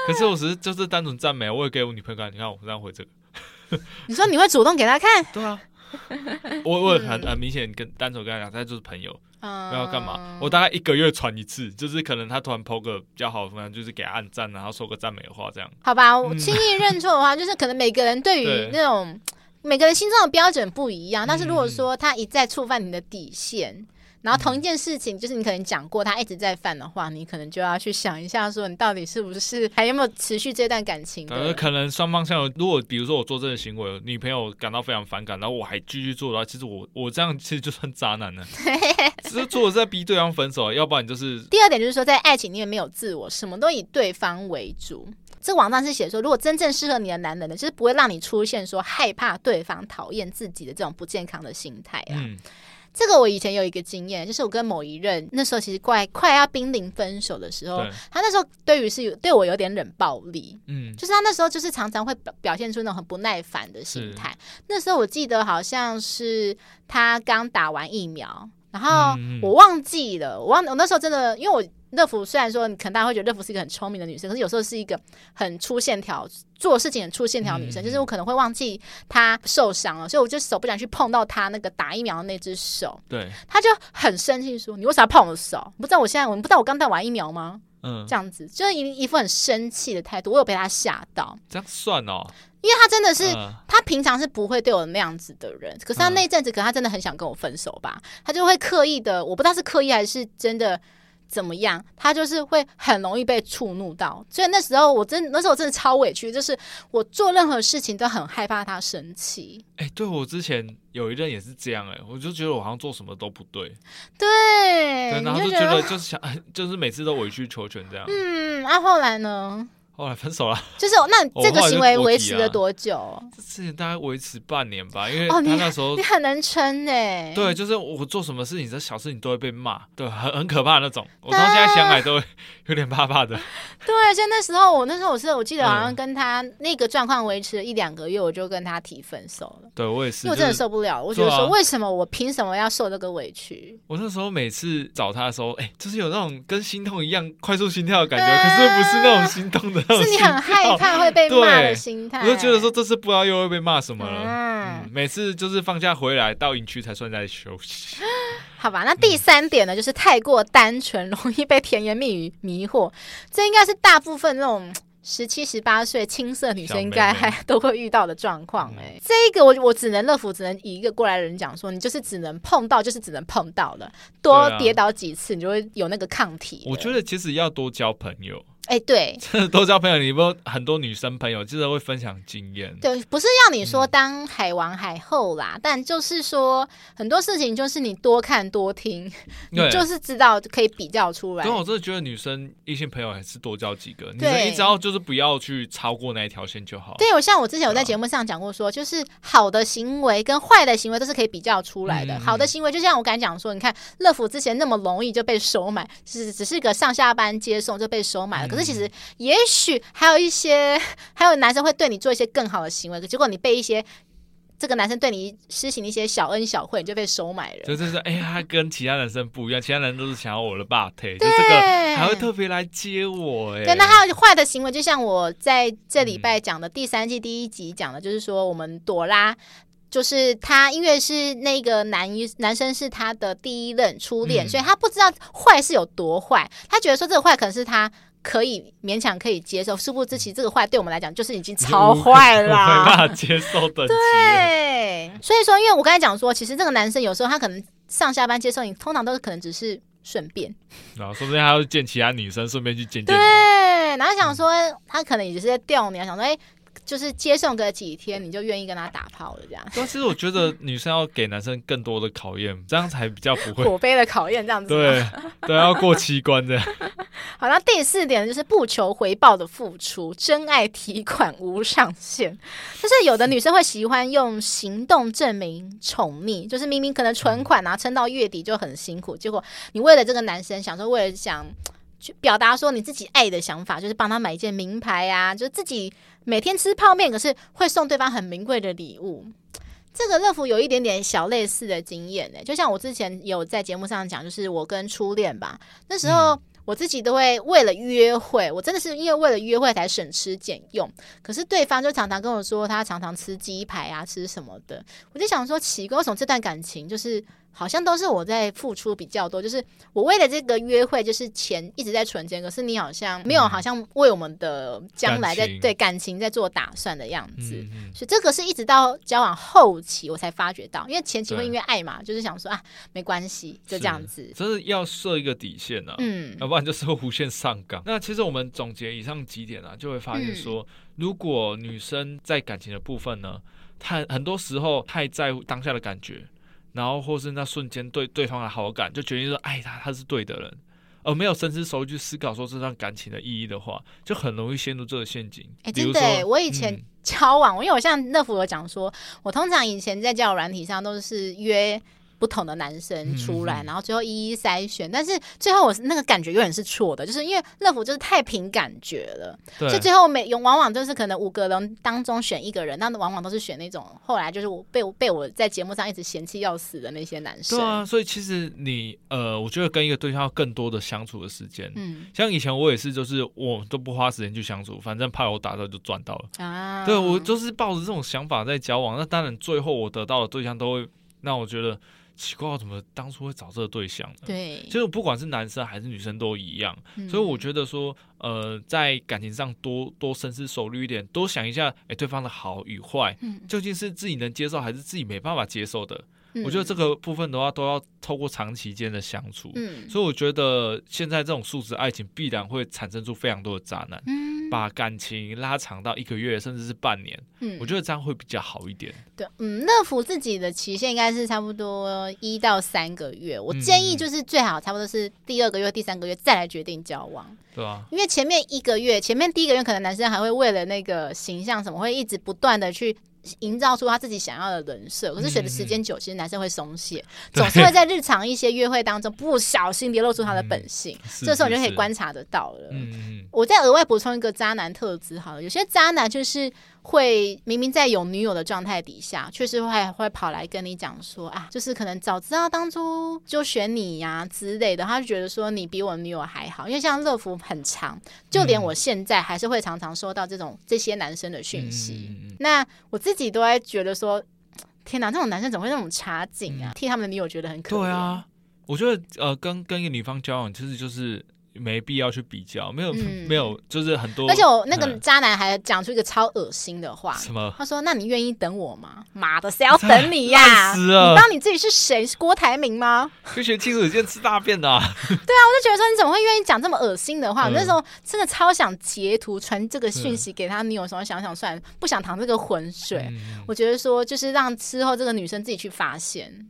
可是我只是就是单纯赞美，我也给我女朋友看，你看我这样回这个，*laughs* 你说你会主动给他看？对啊。我我很 *laughs* 很明显跟单纯跟他讲，他就是朋友，不要干嘛。我大概一个月传一次，就是可能他突然 po 个比较好的，就是给他按赞，然后说个赞美的话，这样。好吧，我轻易认错的话，就是可能每个人对于那种每个人心中的标准不一样。但是如果说他一再触犯你的底线。然后同一件事情，就是你可能讲过，他一直在犯的话，你可能就要去想一下，说你到底是不是还有没有持续这段感情？呃，可能双方像如果比如说我做这个行为，女朋友感到非常反感，然后我还继续做的话，其实我我这样其实就算渣男了，*laughs* 只是做的是在逼对方分手，要不然你就是。第二点就是说，在爱情里面没有自我，什么都以对方为主。这网站是写说，如果真正适合你的男人呢，就是不会让你出现说害怕对方讨厌自己的这种不健康的心态啊。嗯这个我以前有一个经验，就是我跟某一任那时候其实快快要濒临分手的时候，他那时候对于是有对我有点冷暴力，嗯，就是他那时候就是常常会表表现出那种很不耐烦的心态。那时候我记得好像是他刚打完疫苗，然后我忘记了，我忘我那时候真的因为我。乐福虽然说你可能大家会觉得乐福是一个很聪明的女生，可是有时候是一个很粗线条做事情很粗线条的女生，嗯、就是我可能会忘记她受伤了，所以我就手不想去碰到她那个打疫苗的那只手。对，她就很生气说：“你为啥要碰我的手？不知道我现在我不知道我刚打完疫苗吗？”嗯，这样子就是一一副很生气的态度，我有被她吓到。这样算哦，因为她真的是她、嗯、平常是不会对我那样子的人，可是她那阵子可能她真的很想跟我分手吧，她就会刻意的，我不知道是刻意还是真的。怎么样？他就是会很容易被触怒到，所以那时候我真那时候我真的超委屈，就是我做任何事情都很害怕他生气。哎、欸，对我之前有一任也是这样、欸，哎，我就觉得我好像做什么都不对，对，对，然后就觉得就是想，就是每次都委曲求全这样。嗯，那、啊、后来呢？后来分手了，就是那这个行为维持了多久？这事情大概维持半年吧，因为他那时候、哦、你，你很能撑哎。对，就是我做什么事情，这小事情都会被骂，对，很很可怕的那种。我到现在想来都会有点怕怕的。*laughs* 对，而且那时候我那时候我是我记得好像跟他那个状况维持了一两个月，我就跟他提分手了。对我也是，因为我真的受不了，我觉得说为什么我凭什么要受这个委屈？我那时候每次找他的时候，哎，就是有那种跟心痛一样快速心跳的感觉，可是不是那种心痛的是你很害。害怕会被骂的心态，我就觉得说这次不知道又会被骂什么了。嗯嗯、每次就是放假回来到营区才算在休息。*laughs* 好吧，那第三点呢，嗯、就是太过单纯，*laughs* 容易被甜言蜜语迷惑。这应该是大部分那种十七、十八岁青涩女生应该还都会遇到的状况。哎，这一个我我只能乐福，只能以一个过来人讲说，你就是只能碰到，就是只能碰到了，多跌倒几次，你就会有那个抗体。我觉得其实要多交朋友。哎，对，*laughs* 多交朋友，你不很多女生朋友，就是会分享经验。对，不是要你说当海王海后啦，嗯、但就是说很多事情，就是你多看多听，你就是知道可以比较出来。所以我真的觉得女生异性朋友还是多交几个，对你只要就是不要去超过那一条线就好。对，我像我之前有在节目上讲过说，就是好的行为跟坏的行为都是可以比较出来的。嗯、好的行为就像我刚才讲说，你看乐福之前那么容易就被收买，是只是个上下班接送就被收买了。嗯可是其实，也许还有一些，*laughs* 还有男生会对你做一些更好的行为，结果你被一些这个男生对你施行一些小恩小惠，你就被收买了。就就是，哎呀，他跟其他男生不一样，*laughs* 其他男生都是想要我的霸腿，就这个还会特别来接我，哎。对，那还有坏的行为，就像我在这礼拜讲的第三季第一集讲的，就是说我们朵拉。就是他，因为是那个男男生是他的第一任初恋，嗯、所以他不知道坏是有多坏。他觉得说这个坏可能是他可以勉强可以接受，殊不知其实这个坏对我们来讲就是已经超坏了，没办法接受的。对，所以说，因为我刚才讲说，其实这个男生有时候他可能上下班接受你，通常都是可能只是顺便，然后说不定他要见其他女生，顺便去见见。对，然后想说他可能也是在吊你，想说哎。就是接送个几天，你就愿意跟他打炮了这样。但其实我觉得 *laughs* 女生要给男生更多的考验，这样才比较不会火杯的考验这样子。对对，要过七关的。*laughs* 好，那第四点就是不求回报的付出，真爱提款无上限。就是有的女生会喜欢用行动证明宠溺，就是明明可能存款啊撑到月底就很辛苦，结果你为了这个男生，想说为了想。去表达说你自己爱的想法，就是帮他买一件名牌啊，就是自己每天吃泡面，可是会送对方很名贵的礼物。这个乐福有一点点小类似的经验呢，就像我之前有在节目上讲，就是我跟初恋吧，那时候我自己都会为了约会，我真的是因为为了约会才省吃俭用，可是对方就常常跟我说他常常吃鸡排啊，吃什么的，我就想说奇怪，为什么这段感情就是。好像都是我在付出比较多，就是我为了这个约会，就是钱一直在存钱，可是你好像没有，好像为我们的将来在对感情在做打算的样子。嗯嗯、所以这个是一直到交往后期我才发觉到，因为前期会因为爱嘛，就是想说啊，没关系，就这样子。真是要设一个底线啊，嗯，要不然就是会无限上纲。*laughs* 那其实我们总结以上几点啊，就会发现说，嗯、如果女生在感情的部分呢，她很多时候太在乎当下的感觉。然后或是那瞬间对对方的好感，就决定说爱他，他是对的人，而没有深思熟虑去思考说这段感情的意义的话，就很容易陷入这个陷阱。哎，真的，我以前交往，嗯、因为我像乐福有讲说，我通常以前在交友软体上都是约。不同的男生出来，然后最后一一筛选，但是最后我是那个感觉永远是错的，就是因为乐福就是太凭感觉了，所以最后每用往往就是可能五个人当中选一个人，那往往都是选那种后来就是我被我被我在节目上一直嫌弃要死的那些男生。对啊，所以其实你呃，我觉得跟一个对象要更多的相处的时间，嗯，像以前我也是，就是我都不花时间去相处，反正怕我打到就赚到了啊。对，我就是抱着这种想法在交往，那当然最后我得到的对象都会让我觉得。奇怪，我怎么当初会找这个对象呢？对，其实不管是男生还是女生都一样，嗯、所以我觉得说，呃，在感情上多多深思熟虑一点，多想一下，哎、欸，对方的好与坏，嗯、究竟是自己能接受还是自己没办法接受的？嗯、我觉得这个部分的话，都要透过长期间的相处。嗯，所以我觉得现在这种速食爱情必然会产生出非常多的渣男。嗯。把感情拉长到一个月，甚至是半年，嗯，我觉得这样会比较好一点。对，嗯，乐福自己的期限应该是差不多一到三个月。我建议就是最好差不多是第二个月、第三个月再来决定交往。对啊，因为前面一个月，前面第一个月可能男生还会为了那个形象什么，会一直不断的去。营造出他自己想要的人设，可是随着时间久，其实男生会松懈，嗯、总是会在日常一些约会当中不小心流露出他的本性，嗯、这时候你就可以观察得到了。嗯、我再额外补充一个渣男特质，好了，有些渣男就是。会明明在有女友的状态底下，确实会会跑来跟你讲说啊，就是可能早知道当初就选你呀、啊、之类的，他就觉得说你比我女友还好。因为像乐福很长，就连我现在还是会常常收到这种这些男生的讯息。嗯、那我自己都会觉得说，天哪，这种男生怎么会那种差劲啊？嗯、替他们的女友觉得很可怜。对啊，我觉得呃，跟跟一个女方交往，其实就是。没必要去比较，没有、嗯、没有，就是很多。而且我那个渣男还讲出一个超恶心的话，什么？他说：“那你愿意等我吗？妈的，谁要等你呀？你当你自己是谁？是郭台铭吗？就学清楚一件吃大便的、啊。*laughs* 对啊，我就觉得说，你怎么会愿意讲这么恶心的话？嗯、我那时候真的超想截图传这个讯息给他女友，什么想想算了，不想淌这个浑水。嗯、我觉得说，就是让之后这个女生自己去发现。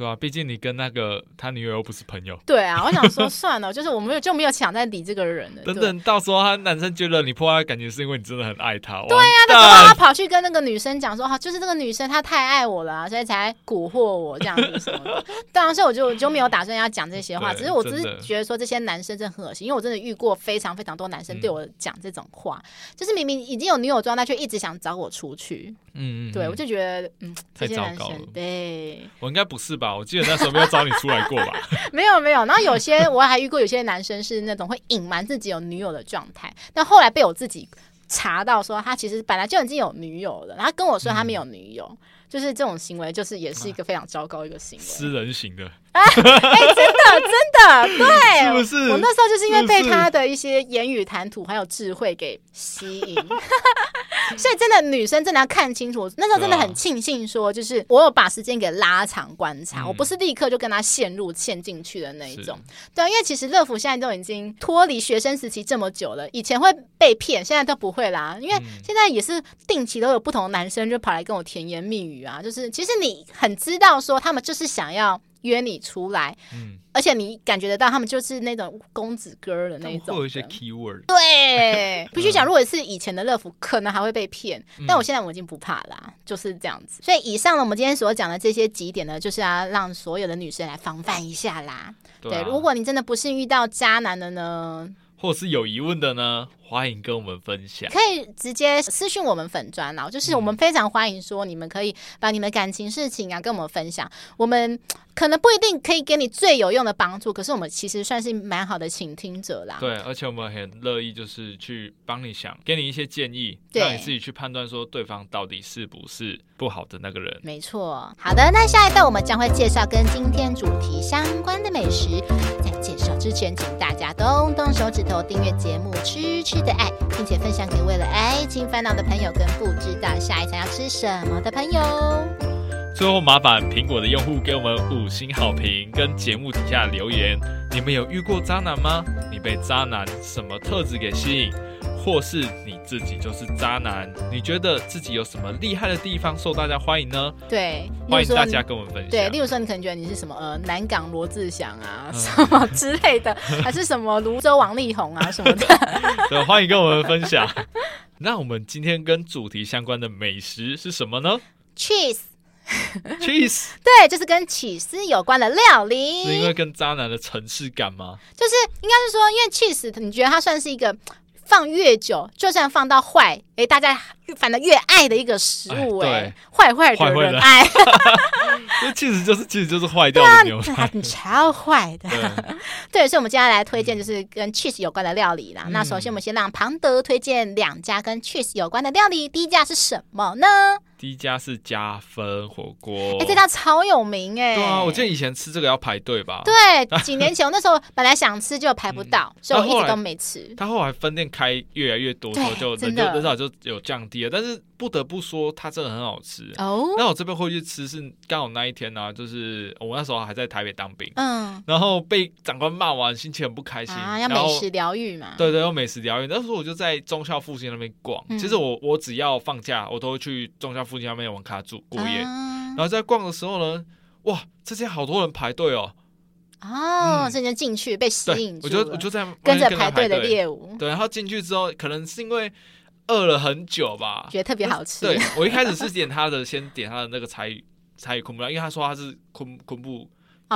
对啊，毕竟你跟那个他女友又不是朋友。对啊，我想说 *laughs* 算了，就是我没有就没有想在理这个人了。等等，到时候他男生觉得你破坏感情是因为你真的很爱他。对呀、啊，那时候他跑去跟那个女生讲说，哈，就是这个女生她太爱我了，所以才蛊惑我这样子什么的。*laughs* 当然，所以我就我就没有打算要讲这些话，只是我只是觉得说这些男生真的很恶心，因为我真的遇过非常非常多男生对我讲这种话，嗯、就是明明已经有女友状态，却一直想找我出去。嗯嗯，对，我就觉得嗯，太糟糕了。对，我应该不是吧？我记得那时候没有找你出来过吧？*laughs* *laughs* 没有没有。然后有些我还遇过，有些男生是那种会隐瞒自己有女友的状态，但后来被我自己查到说他其实本来就已经有女友了，然后跟我说他没有女友，嗯、就是这种行为，就是也是一个非常糟糕一个行为，私人型的。*laughs* 哎、欸，真的，真的，对，是不是？我那时候就是因为被他的一些言语谈吐还有智慧给吸引，*laughs* 所以真的女生真的要看清楚。那时候真的很庆幸，说就是我有把时间给拉长观察，我不是立刻就跟他陷入陷进去的那一种。对，因为其实乐福现在都已经脱离学生时期这么久了，以前会被骗，现在都不会啦。因为现在也是定期都有不同的男生就跑来跟我甜言蜜语啊，就是其实你很知道说他们就是想要。约你出来，嗯，而且你感觉得到他们就是那种公子哥的那种，会有一些 keyword，对，*laughs* 必须讲，如果是以前的乐福，可能还会被骗，嗯，但我现在我已经不怕啦，就是这样子。所以以上呢，我们今天所讲的这些几点呢，就是要让所有的女生来防范一下啦。对，对，如果你真的不幸遇到渣男的呢，或是有疑问的呢，欢迎跟我们分享，可以直接私讯我们粉砖啦，就是我们非常欢迎说你们可以把你们感情事情啊跟我们分享，我们。可能不一定可以给你最有用的帮助，可是我们其实算是蛮好的倾听者啦。对，而且我们很乐意就是去帮你想，给你一些建议，让你自己去判断说对方到底是不是不好的那个人。没错。好的，那下一段我们将会介绍跟今天主题相关的美食。在介绍之前，请大家动动手指头订阅节目《吃吃的爱》，并且分享给为了爱情烦恼的朋友，跟不知道下一餐要吃什么的朋友。最后，麻烦苹果的用户给我们五星好评，跟节目底下留言。你们有遇过渣男吗？你被渣男什么特质给吸引？或是你自己就是渣男？你觉得自己有什么厉害的地方受大家欢迎呢？对，欢迎大家跟我们分享。对，例如说你可能觉得你是什么呃南港罗志祥啊、嗯、什么之类的，*laughs* 还是什么泸州王力宏啊什么的。*laughs* 对，欢迎跟我们分享。那我们今天跟主题相关的美食是什么呢？Cheese。*laughs* cheese 对，就是跟起司有关的料理，是因为跟渣男的层次感吗？就是应该是说，因为 cheese，你觉得它算是一个放越久，就算放到坏，大家反正越爱的一个食物、欸，哎，坏坏的人爱。*laughs* 因为 cheese 就是 cheese 就是坏掉的牛排，超坏的。对，所以我们接下来推荐就是跟 cheese 有关的料理啦。嗯、那首先我们先让庞德推荐两家跟 cheese 有关的料理，第一家是什么呢？第一家是加分火锅，哎、欸，这家超有名哎、欸。对啊，我记得以前吃这个要排队吧？对，几年前我那时候本来想吃就排不到，嗯、所以我一直都没吃。他后，后来分店开越来越多，之后就人就人少就有降低了。但是不得不说，它真的很好吃哦。那我这边会去吃是刚好那一天呢、啊，就是我那时候还在台北当兵，嗯，然后被长官骂完，心情很不开心啊，要美食疗愈嘛。对对，要美食疗愈。那时候我就在中校附近那边逛。嗯、其实我我只要放假，我都会去中校附近那边网咖住过夜，啊、然后在逛的时候呢，哇，这些好多人排队哦，哦，瞬间进去被吸引，我就我就在跟着排队的猎物，对，然后进去之后，可能是因为饿了很久吧，觉得特别好吃。对，我一开始是点他的，先点他的那个柴鱼柴鱼昆布，因为他说他是昆昆布，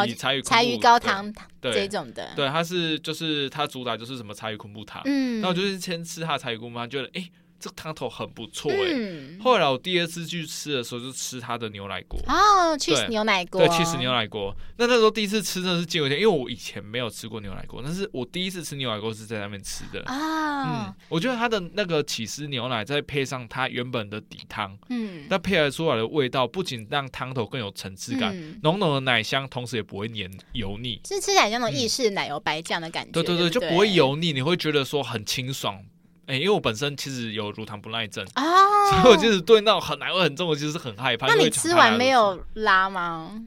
以，柴鱼柴鱼高汤对这种的，对，他是就是他主打就是什么柴鱼昆布汤，嗯，然后我就是先吃他的柴鱼昆布汤，觉得哎。这个汤头很不错哎、欸，嗯、后来我第二次去吃的时候就吃它的牛奶锅哦，cheese 牛奶锅，对，cheese 牛奶锅。那那时候第一次吃真的是惊为天，因为我以前没有吃过牛奶锅，但是我第一次吃牛奶锅是在那边吃的啊。哦、嗯，我觉得它的那个起司牛奶再配上它原本的底汤，嗯，那配合出来的味道不仅让汤头更有层次感，浓浓、嗯、的奶香，同时也不会黏油腻，是吃起来像那种意式奶油白酱的感觉。对对对，对对就不会油腻，你会觉得说很清爽。哎、欸，因为我本身其实有乳糖不耐症啊，哦、*laughs* 所以我就是对那种很难味很重的，其实是很害怕。那你吃完没有拉吗？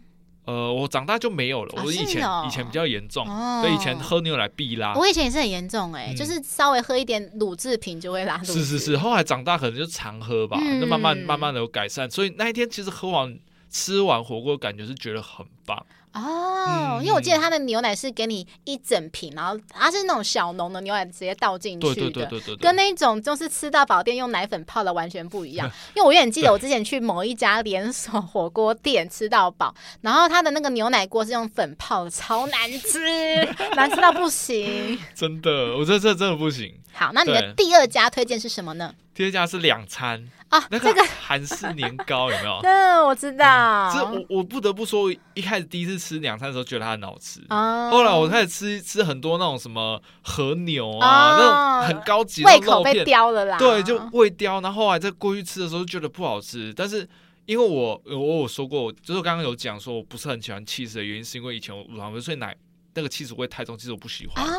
呃，我长大就没有了。我以前、哦、以前比较严重，哦、所以以前喝牛奶必拉。我以前也是很严重、欸，哎、嗯，就是稍微喝一点乳制品就会拉肚子。是是是，后来长大可能就常喝吧，那、嗯、慢慢慢慢的有改善。所以那一天其实喝完吃完火锅，感觉是觉得很棒。哦，因为我记得他的牛奶是给你一整瓶，然后它是那种小浓的牛奶，直接倒进去的，对对对对对，跟那种就是吃到饱店用奶粉泡的完全不一样。*laughs* 因为我也记得我之前去某一家连锁火锅店吃到饱，然后他的那个牛奶锅是用粉泡的，超难吃，难吃到不行。*laughs* 真的，我觉得这真的不行。好，那你的第二家推荐是什么呢？第二家是两餐。啊，那个韩式年糕 *laughs* 有没有？嗯，我知道。这我我不得不说，一开始第一次吃两餐的时候觉得它很好吃。哦。后来我开始吃吃很多那种什么和牛啊，那种很高级的肉片，胃口被刁了啦。对，就胃刁。然后后来再过去吃的时候就觉得不好吃，但是因为我我有说过，就是刚刚有讲说我不是很喜欢起司的原因，是因为以前我乳糖不所以奶。那个起司味太重，其实我不喜欢。啊、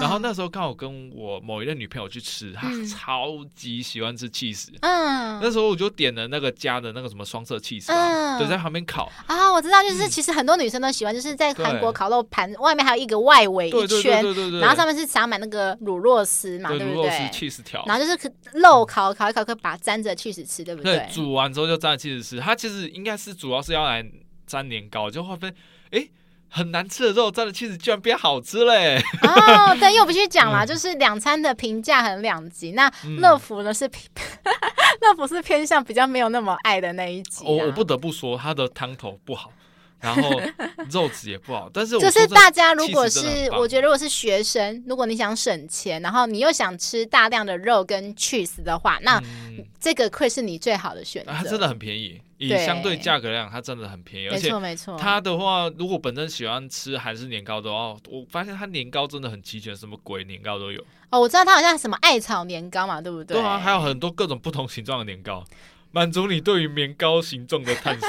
然后那时候刚好跟我某一任女朋友去吃，她超级喜欢吃 cheese，。嗯，那时候我就点了那个加的那个什么双色起司，嗯，对，在旁边烤。啊，我知道，就是其实很多女生都喜欢，就是在韩国烤肉盘外面还有一个外围一圈，对对对对，然后上面是撒满那个乳酪丝嘛，对不对？乳酪丝起司条。然后就是肉烤烤一烤，可以把它沾着 cheese 吃，对不对？对，煮完之后就沾着起司吃。它其实应该是主要是要来沾年糕，就划分哎。很难吃的肉蘸的起司居然变好吃嘞！哦，对，因为我必须讲啦，就是两餐的评价很两极。那乐福呢是偏，*laughs* 乐福是偏向比较没有那么爱的那一集。我我不得不说，它的汤头不好，然后肉质也不好。但是就是大家如果是，我觉得如果是学生，如果你想省钱，然后你又想吃大量的肉跟 cheese 的话，那这个会是你最好的选择。它真的很便宜。以相对价格量，它真的很便宜，没错没错。它的话，如果本身喜欢吃韩式年糕的话，我发现它年糕真的很齐全，什么鬼年糕都有。哦，我知道它好像什么艾草年糕嘛，对不对？对啊，还有很多各种不同形状的年糕，满足你对于年糕形状的探索。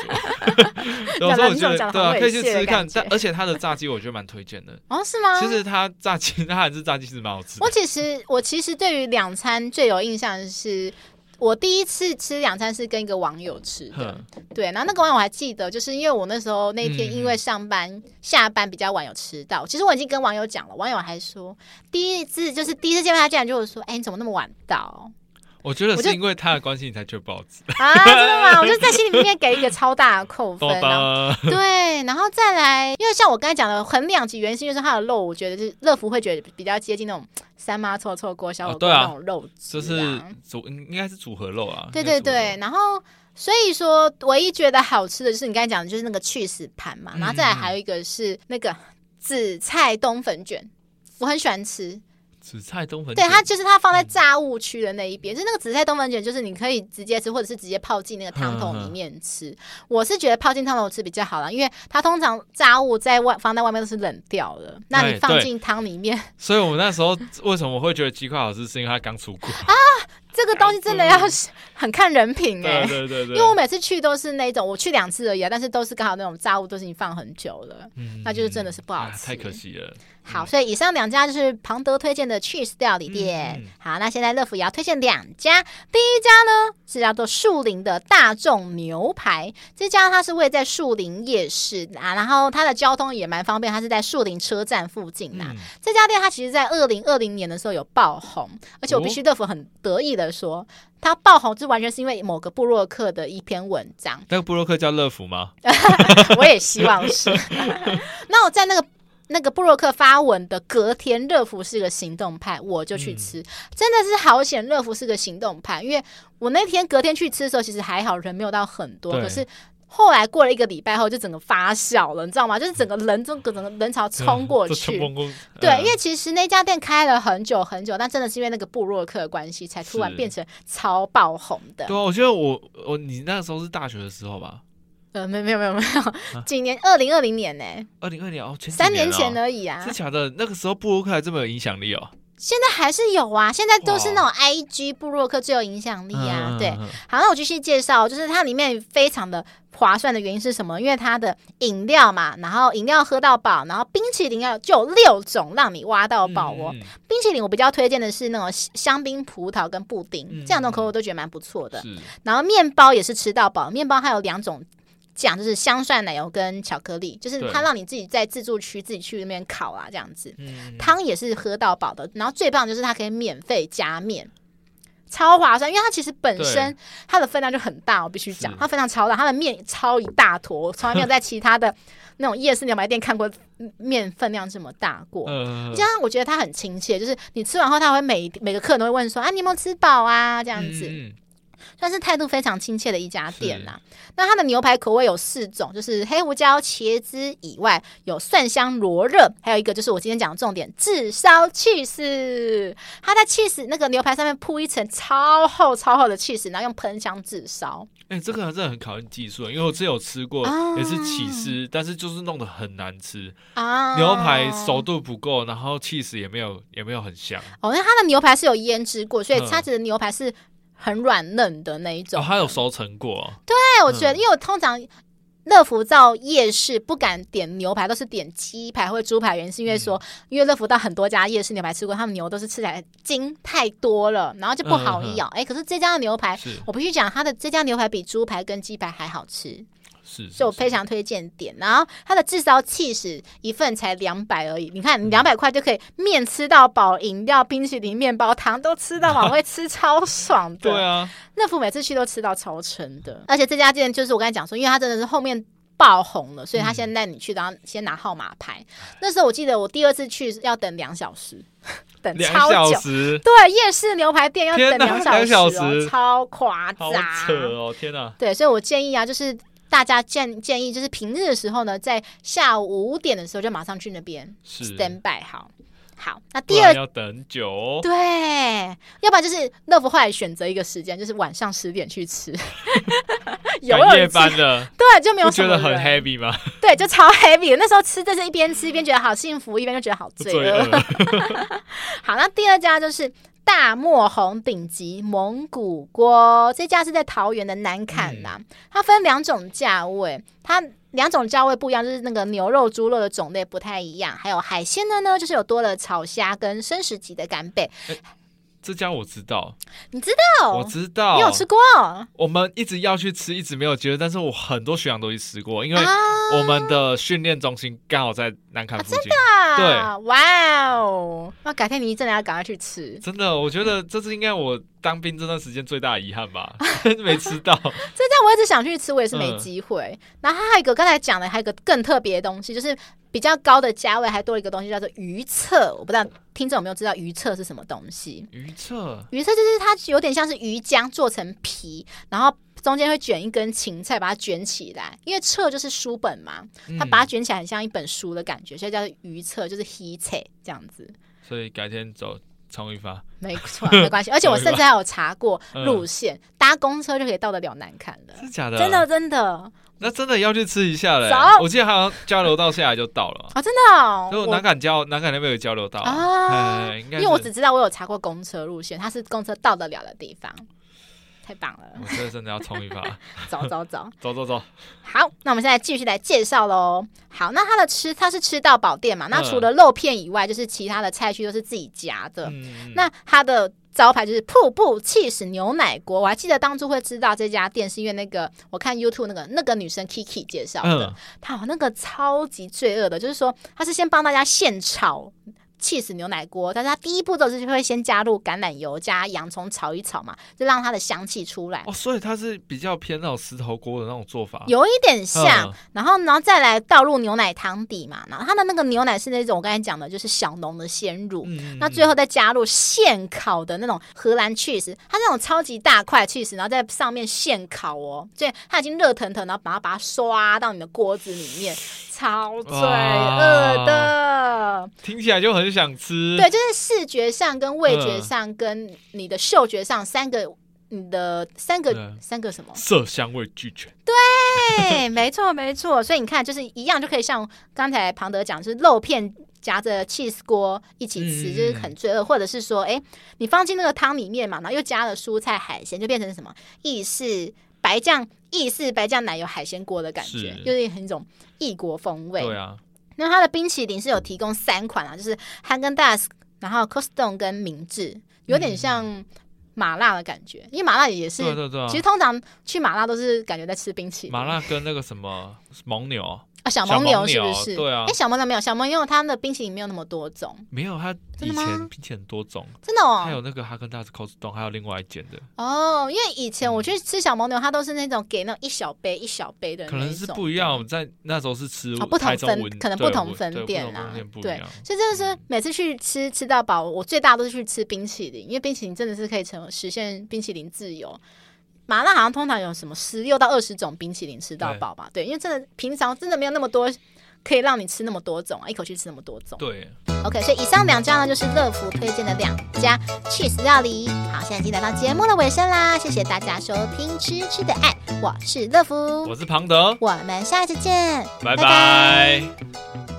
有时候我觉得对啊，可以去吃吃看。但而且它的炸鸡我觉得蛮推荐的。哦，是吗？其实它炸鸡，它还是炸鸡是蛮好吃的。我其实我其实对于两餐最有印象的是。我第一次吃两餐是跟一个网友吃的，对，然后那个网友我还记得，就是因为我那时候那天因为上班、嗯、下班比较晚有迟到，其实我已经跟网友讲了，网友还说第一次就是第一次见面，他竟然就会说：“哎、欸，你怎么那么晚到？”我觉得是因为他的关系，你才觉得不好吃啊？真的吗？我就在心里面给一个超大的扣分。*laughs* 对，然后再来，因为像我刚才讲的，很两极原因，就是它的肉，我觉得是乐福会觉得比较接近那种三妈臭臭锅小火锅那种肉质，就是组应该是组合肉啊。对对对，然后所以说，唯一觉得好吃的就是你刚才讲的，就是那个去死盘嘛，然后再来还有一个是那个紫菜冬粉卷，我很喜欢吃。紫菜冬粉，对，它就是它放在炸物区的那一边，嗯、就是那个紫菜冬粉卷，就是你可以直接吃，或者是直接泡进那个汤桶里面吃。我是觉得泡进汤桶吃比较好啦，因为它通常炸物在外放在外面都是冷掉的，那你放进汤里面。*laughs* 所以我们那时候为什么会觉得鸡块好吃，是因为它刚出锅啊。这个东西真的要 *laughs* 很看人品哎、欸，对对对，因为我每次去都是那种，我去两次而已啊，但是都是刚好那种炸物都是已经放很久了，嗯、那就是真的是不好吃，啊、太可惜了。好，所以以上两家就是庞德推荐的 cheese 料理店。嗯、好，那现在乐福也要推荐两家，第一家呢是叫做树林的大众牛排，这家它是位在树林夜市啊，然后它的交通也蛮方便，它是在树林车站附近呐。嗯、这家店它其实在二零二零年的时候有爆红，而且我必须乐福很得意的说，它爆红就完全是因为某个布洛克的一篇文章。那个布洛克叫乐福吗？*laughs* 我也希望是。*laughs* 那我在那个。那个布洛克发文的隔天，乐福是个行动派，我就去吃，嗯、真的是好险，乐福是个行动派，因为我那天隔天去吃的时候，其实还好，人没有到很多，可是后来过了一个礼拜后，就整个发酵了，你知道吗？就是整个人，整个整个人潮冲过去，*laughs* 嗯、对，因为其实那家店开了很久很久，但真的是因为那个布洛克的关系，才突然变成超爆红的。对啊，我觉得我我你那个时候是大学的时候吧。呃，没没有没有没有，几年？二零二零年呢？二零二零年哦，三年前而已啊。是假的？那个时候布洛克还这么有影响力哦。现在还是有啊，现在都是那种 IG 布洛克最有影响力啊。对，好，那我继续介绍，就是它里面非常的划算的原因是什么？因为它的饮料嘛，然后饮料喝到饱，然后冰淇淋要就有六种让你挖到宝哦。冰淇淋我比较推荐的是那种香槟葡萄跟布丁，这两种口味我都觉得蛮不错的。然后面包也是吃到饱，面包还有两种。讲就是香蒜奶油跟巧克力，就是它让你自己在自助区自己去那边烤啊，这样子。汤也是喝到饱的，然后最棒就是它可以免费加面，超划算，因为它其实本身它的分量就很大，我必须讲，它分量超大，它的面超一大坨，我从来没有 *laughs* 在其他的那种夜市牛排店看过面分量这么大过。这样我觉得它很亲切，就是你吃完后，他会每每个客人都会问说啊，你有没有吃饱啊？这样子。算是态度非常亲切的一家店啦。是那它的牛排口味有四种，就是黑胡椒茄汁以外，有蒜香罗勒，还有一个就是我今天讲的重点，炙烧起司。它在起司那个牛排上面铺一层超厚超厚的起司，然后用喷枪炙烧。哎、欸，这个真的很考验技术，因为我之前有吃过，啊、也是起司，但是就是弄得很难吃啊。牛排熟度不够，然后起司也没有也没有很香。哦，那它的牛排是有腌制过，所以它的牛排是。很软嫩的那一种。哦，它有熟成过。对，我觉得，嗯、因为我通常。乐福到夜市不敢点牛排，都是点鸡排或者猪排，原因是因为说，嗯、因为乐福到很多家夜市牛排吃过，他们牛都是吃起来筋太多了，然后就不好咬。哎、嗯，可是这家的牛排，我必须讲，它的这家牛排比猪排跟鸡排还好吃。是，所以我非常推荐点。然后它的炙烧气势一份才两百而已，你看你两百块就可以面吃到饱，饮料、冰淇淋、面包、糖都吃到饱，*laughs* 会吃超爽的。对啊，那副每次去都吃到超撑的。而且这家店就是我刚才讲说，因为它真的是后面爆红了，所以他先带你去，然后先拿号码牌。那时候我记得我第二次去要等两小时，等超久。对，夜市牛排店要等两小时，哦，超夸张，好扯哦！天哪。对，所以我建议啊，就是。大家建建议就是平日的时候呢，在下午五点的时候就马上去那边 stand by 好。好，那第二要等很久哦。对，要不然就是乐福后来选择一个时间，就是晚上十点去吃。*laughs* 有夜班的，对，就没有觉得很 heavy 吗？对，就超 heavy。那时候吃就是一边吃一边觉得好幸福，一边就觉得好罪恶。*laughs* *laughs* 好，那第二家就是。大漠红顶级蒙古锅，这家是在桃园的南坎啦。嗯、它分两种价位，它两种价位不一样，就是那个牛肉、猪肉的种类不太一样。还有海鲜的呢，就是有多了炒虾跟生食级的干贝。欸这家我知道，你知道？我知道，你有吃过？我们一直要去吃，一直没有机会。但是我很多学长都去吃过，因为我们的训练中心刚好在南坎附近。啊、真的？对，哇哦！那改天你真的要赶快去吃。真的，我觉得这是应该我当兵这段时间最大的遗憾吧，*laughs* 没吃到。这家我一直想去吃，我也是没机会。嗯、然后还有一个刚才讲的，还有一个更特别的东西，就是。比较高的价位还多了一个东西叫做鱼册，我不知道听众有没有知道鱼册是什么东西？鱼册，鱼册就是它有点像是鱼浆做成皮，然后中间会卷一根芹菜把它卷起来，因为册就是书本嘛，它把它卷起来很像一本书的感觉，所以叫做鱼册，就是鱼册这样子。所以改天走冲一发，没错，没关系。*laughs* 而且我甚至还有查过路线，搭公车就可以到得了南崁了，是假的？真的真的。那真的要去吃一下嘞！走我记得好像交流道下来就到了啊、哦，真的、哦。就南港交我南港那边有交流道啊，应该因为我只知道我有查过公车路线，它是公车到得了的地方，太棒了！我真的真的要冲一把，*laughs* 走走 *laughs* 走走走走。好，那我们现在继续来介绍喽。好，那它的吃它是吃到饱店嘛？那除了肉片以外，就是其他的菜区都是自己夹的。嗯、那它的。招牌就是瀑布起司牛奶锅，我还记得当初会知道这家店，是因为那个我看 YouTube 那个那个女生 Kiki 介绍的，她、嗯、那个超级罪恶的，就是说她是先帮大家现炒。起司牛奶锅，但是它第一步骤是会先加入橄榄油加洋葱炒一炒嘛，就让它的香气出来。哦，所以它是比较偏那种石头锅的那种做法，有一点像。嗯、然后，然后再来倒入牛奶汤底嘛，然后它的那个牛奶是那种我刚才讲的，就是小农的鲜乳。嗯、那最后再加入现烤的那种荷兰 cheese，，它那种超级大块 cheese，，然后在上面现烤哦，所以它已经热腾腾，然后把它把它刷到你的锅子里面。超罪恶的，听起来就很想吃。对，就是视觉上、跟味觉上、跟你的嗅觉上三个，你的三个三个什么？色香味俱全。对，没错没错。所以你看，就是一样就可以像刚才庞德讲，就是肉片夹着 cheese 锅一起吃，就是很罪恶。或者是说，哎，你放进那个汤里面嘛，然后又加了蔬菜海鲜，就变成什么意式白酱。意式白酱奶油海鲜锅的感觉，是就是很一种异国风味。对啊，那它的冰淇淋是有提供三款啊，就是汉根达斯，然后 Costco 跟明治，有点像麻辣的感觉，嗯、因为麻辣也是。对对对、啊。其实通常去麻辣都是感觉在吃冰淇淋。麻辣跟那个什么蒙牛。啊，小蒙牛是不是？对啊，哎，小蒙牛没有，小蒙牛它的冰淇淋没有那么多种。没有，它以前冰淇淋很多种。真的哦。还有那个哈根达斯、Costco，还有另外一间的。哦，因为以前我去吃小蒙牛，它都是那种给那一小杯一小杯的。可能是不一样，我们在那时候是吃不同分，可能不同分店啊。对，所以真的是每次去吃吃到饱，我最大都是去吃冰淇淋，因为冰淇淋真的是可以成实现冰淇淋自由。麻辣好像通常有什么十六到二十种冰淇淋吃到饱吧？对，因为真的平常真的没有那么多。可以让你吃那么多种啊，一口气吃那么多种。对，OK，所以以上两家呢，就是乐福推荐的两家 cheese 料理。好，现在已经来到节目的尾声啦，谢谢大家收听《吃吃的爱》，我是乐福，我是庞德，我们下一次见，拜拜。拜拜。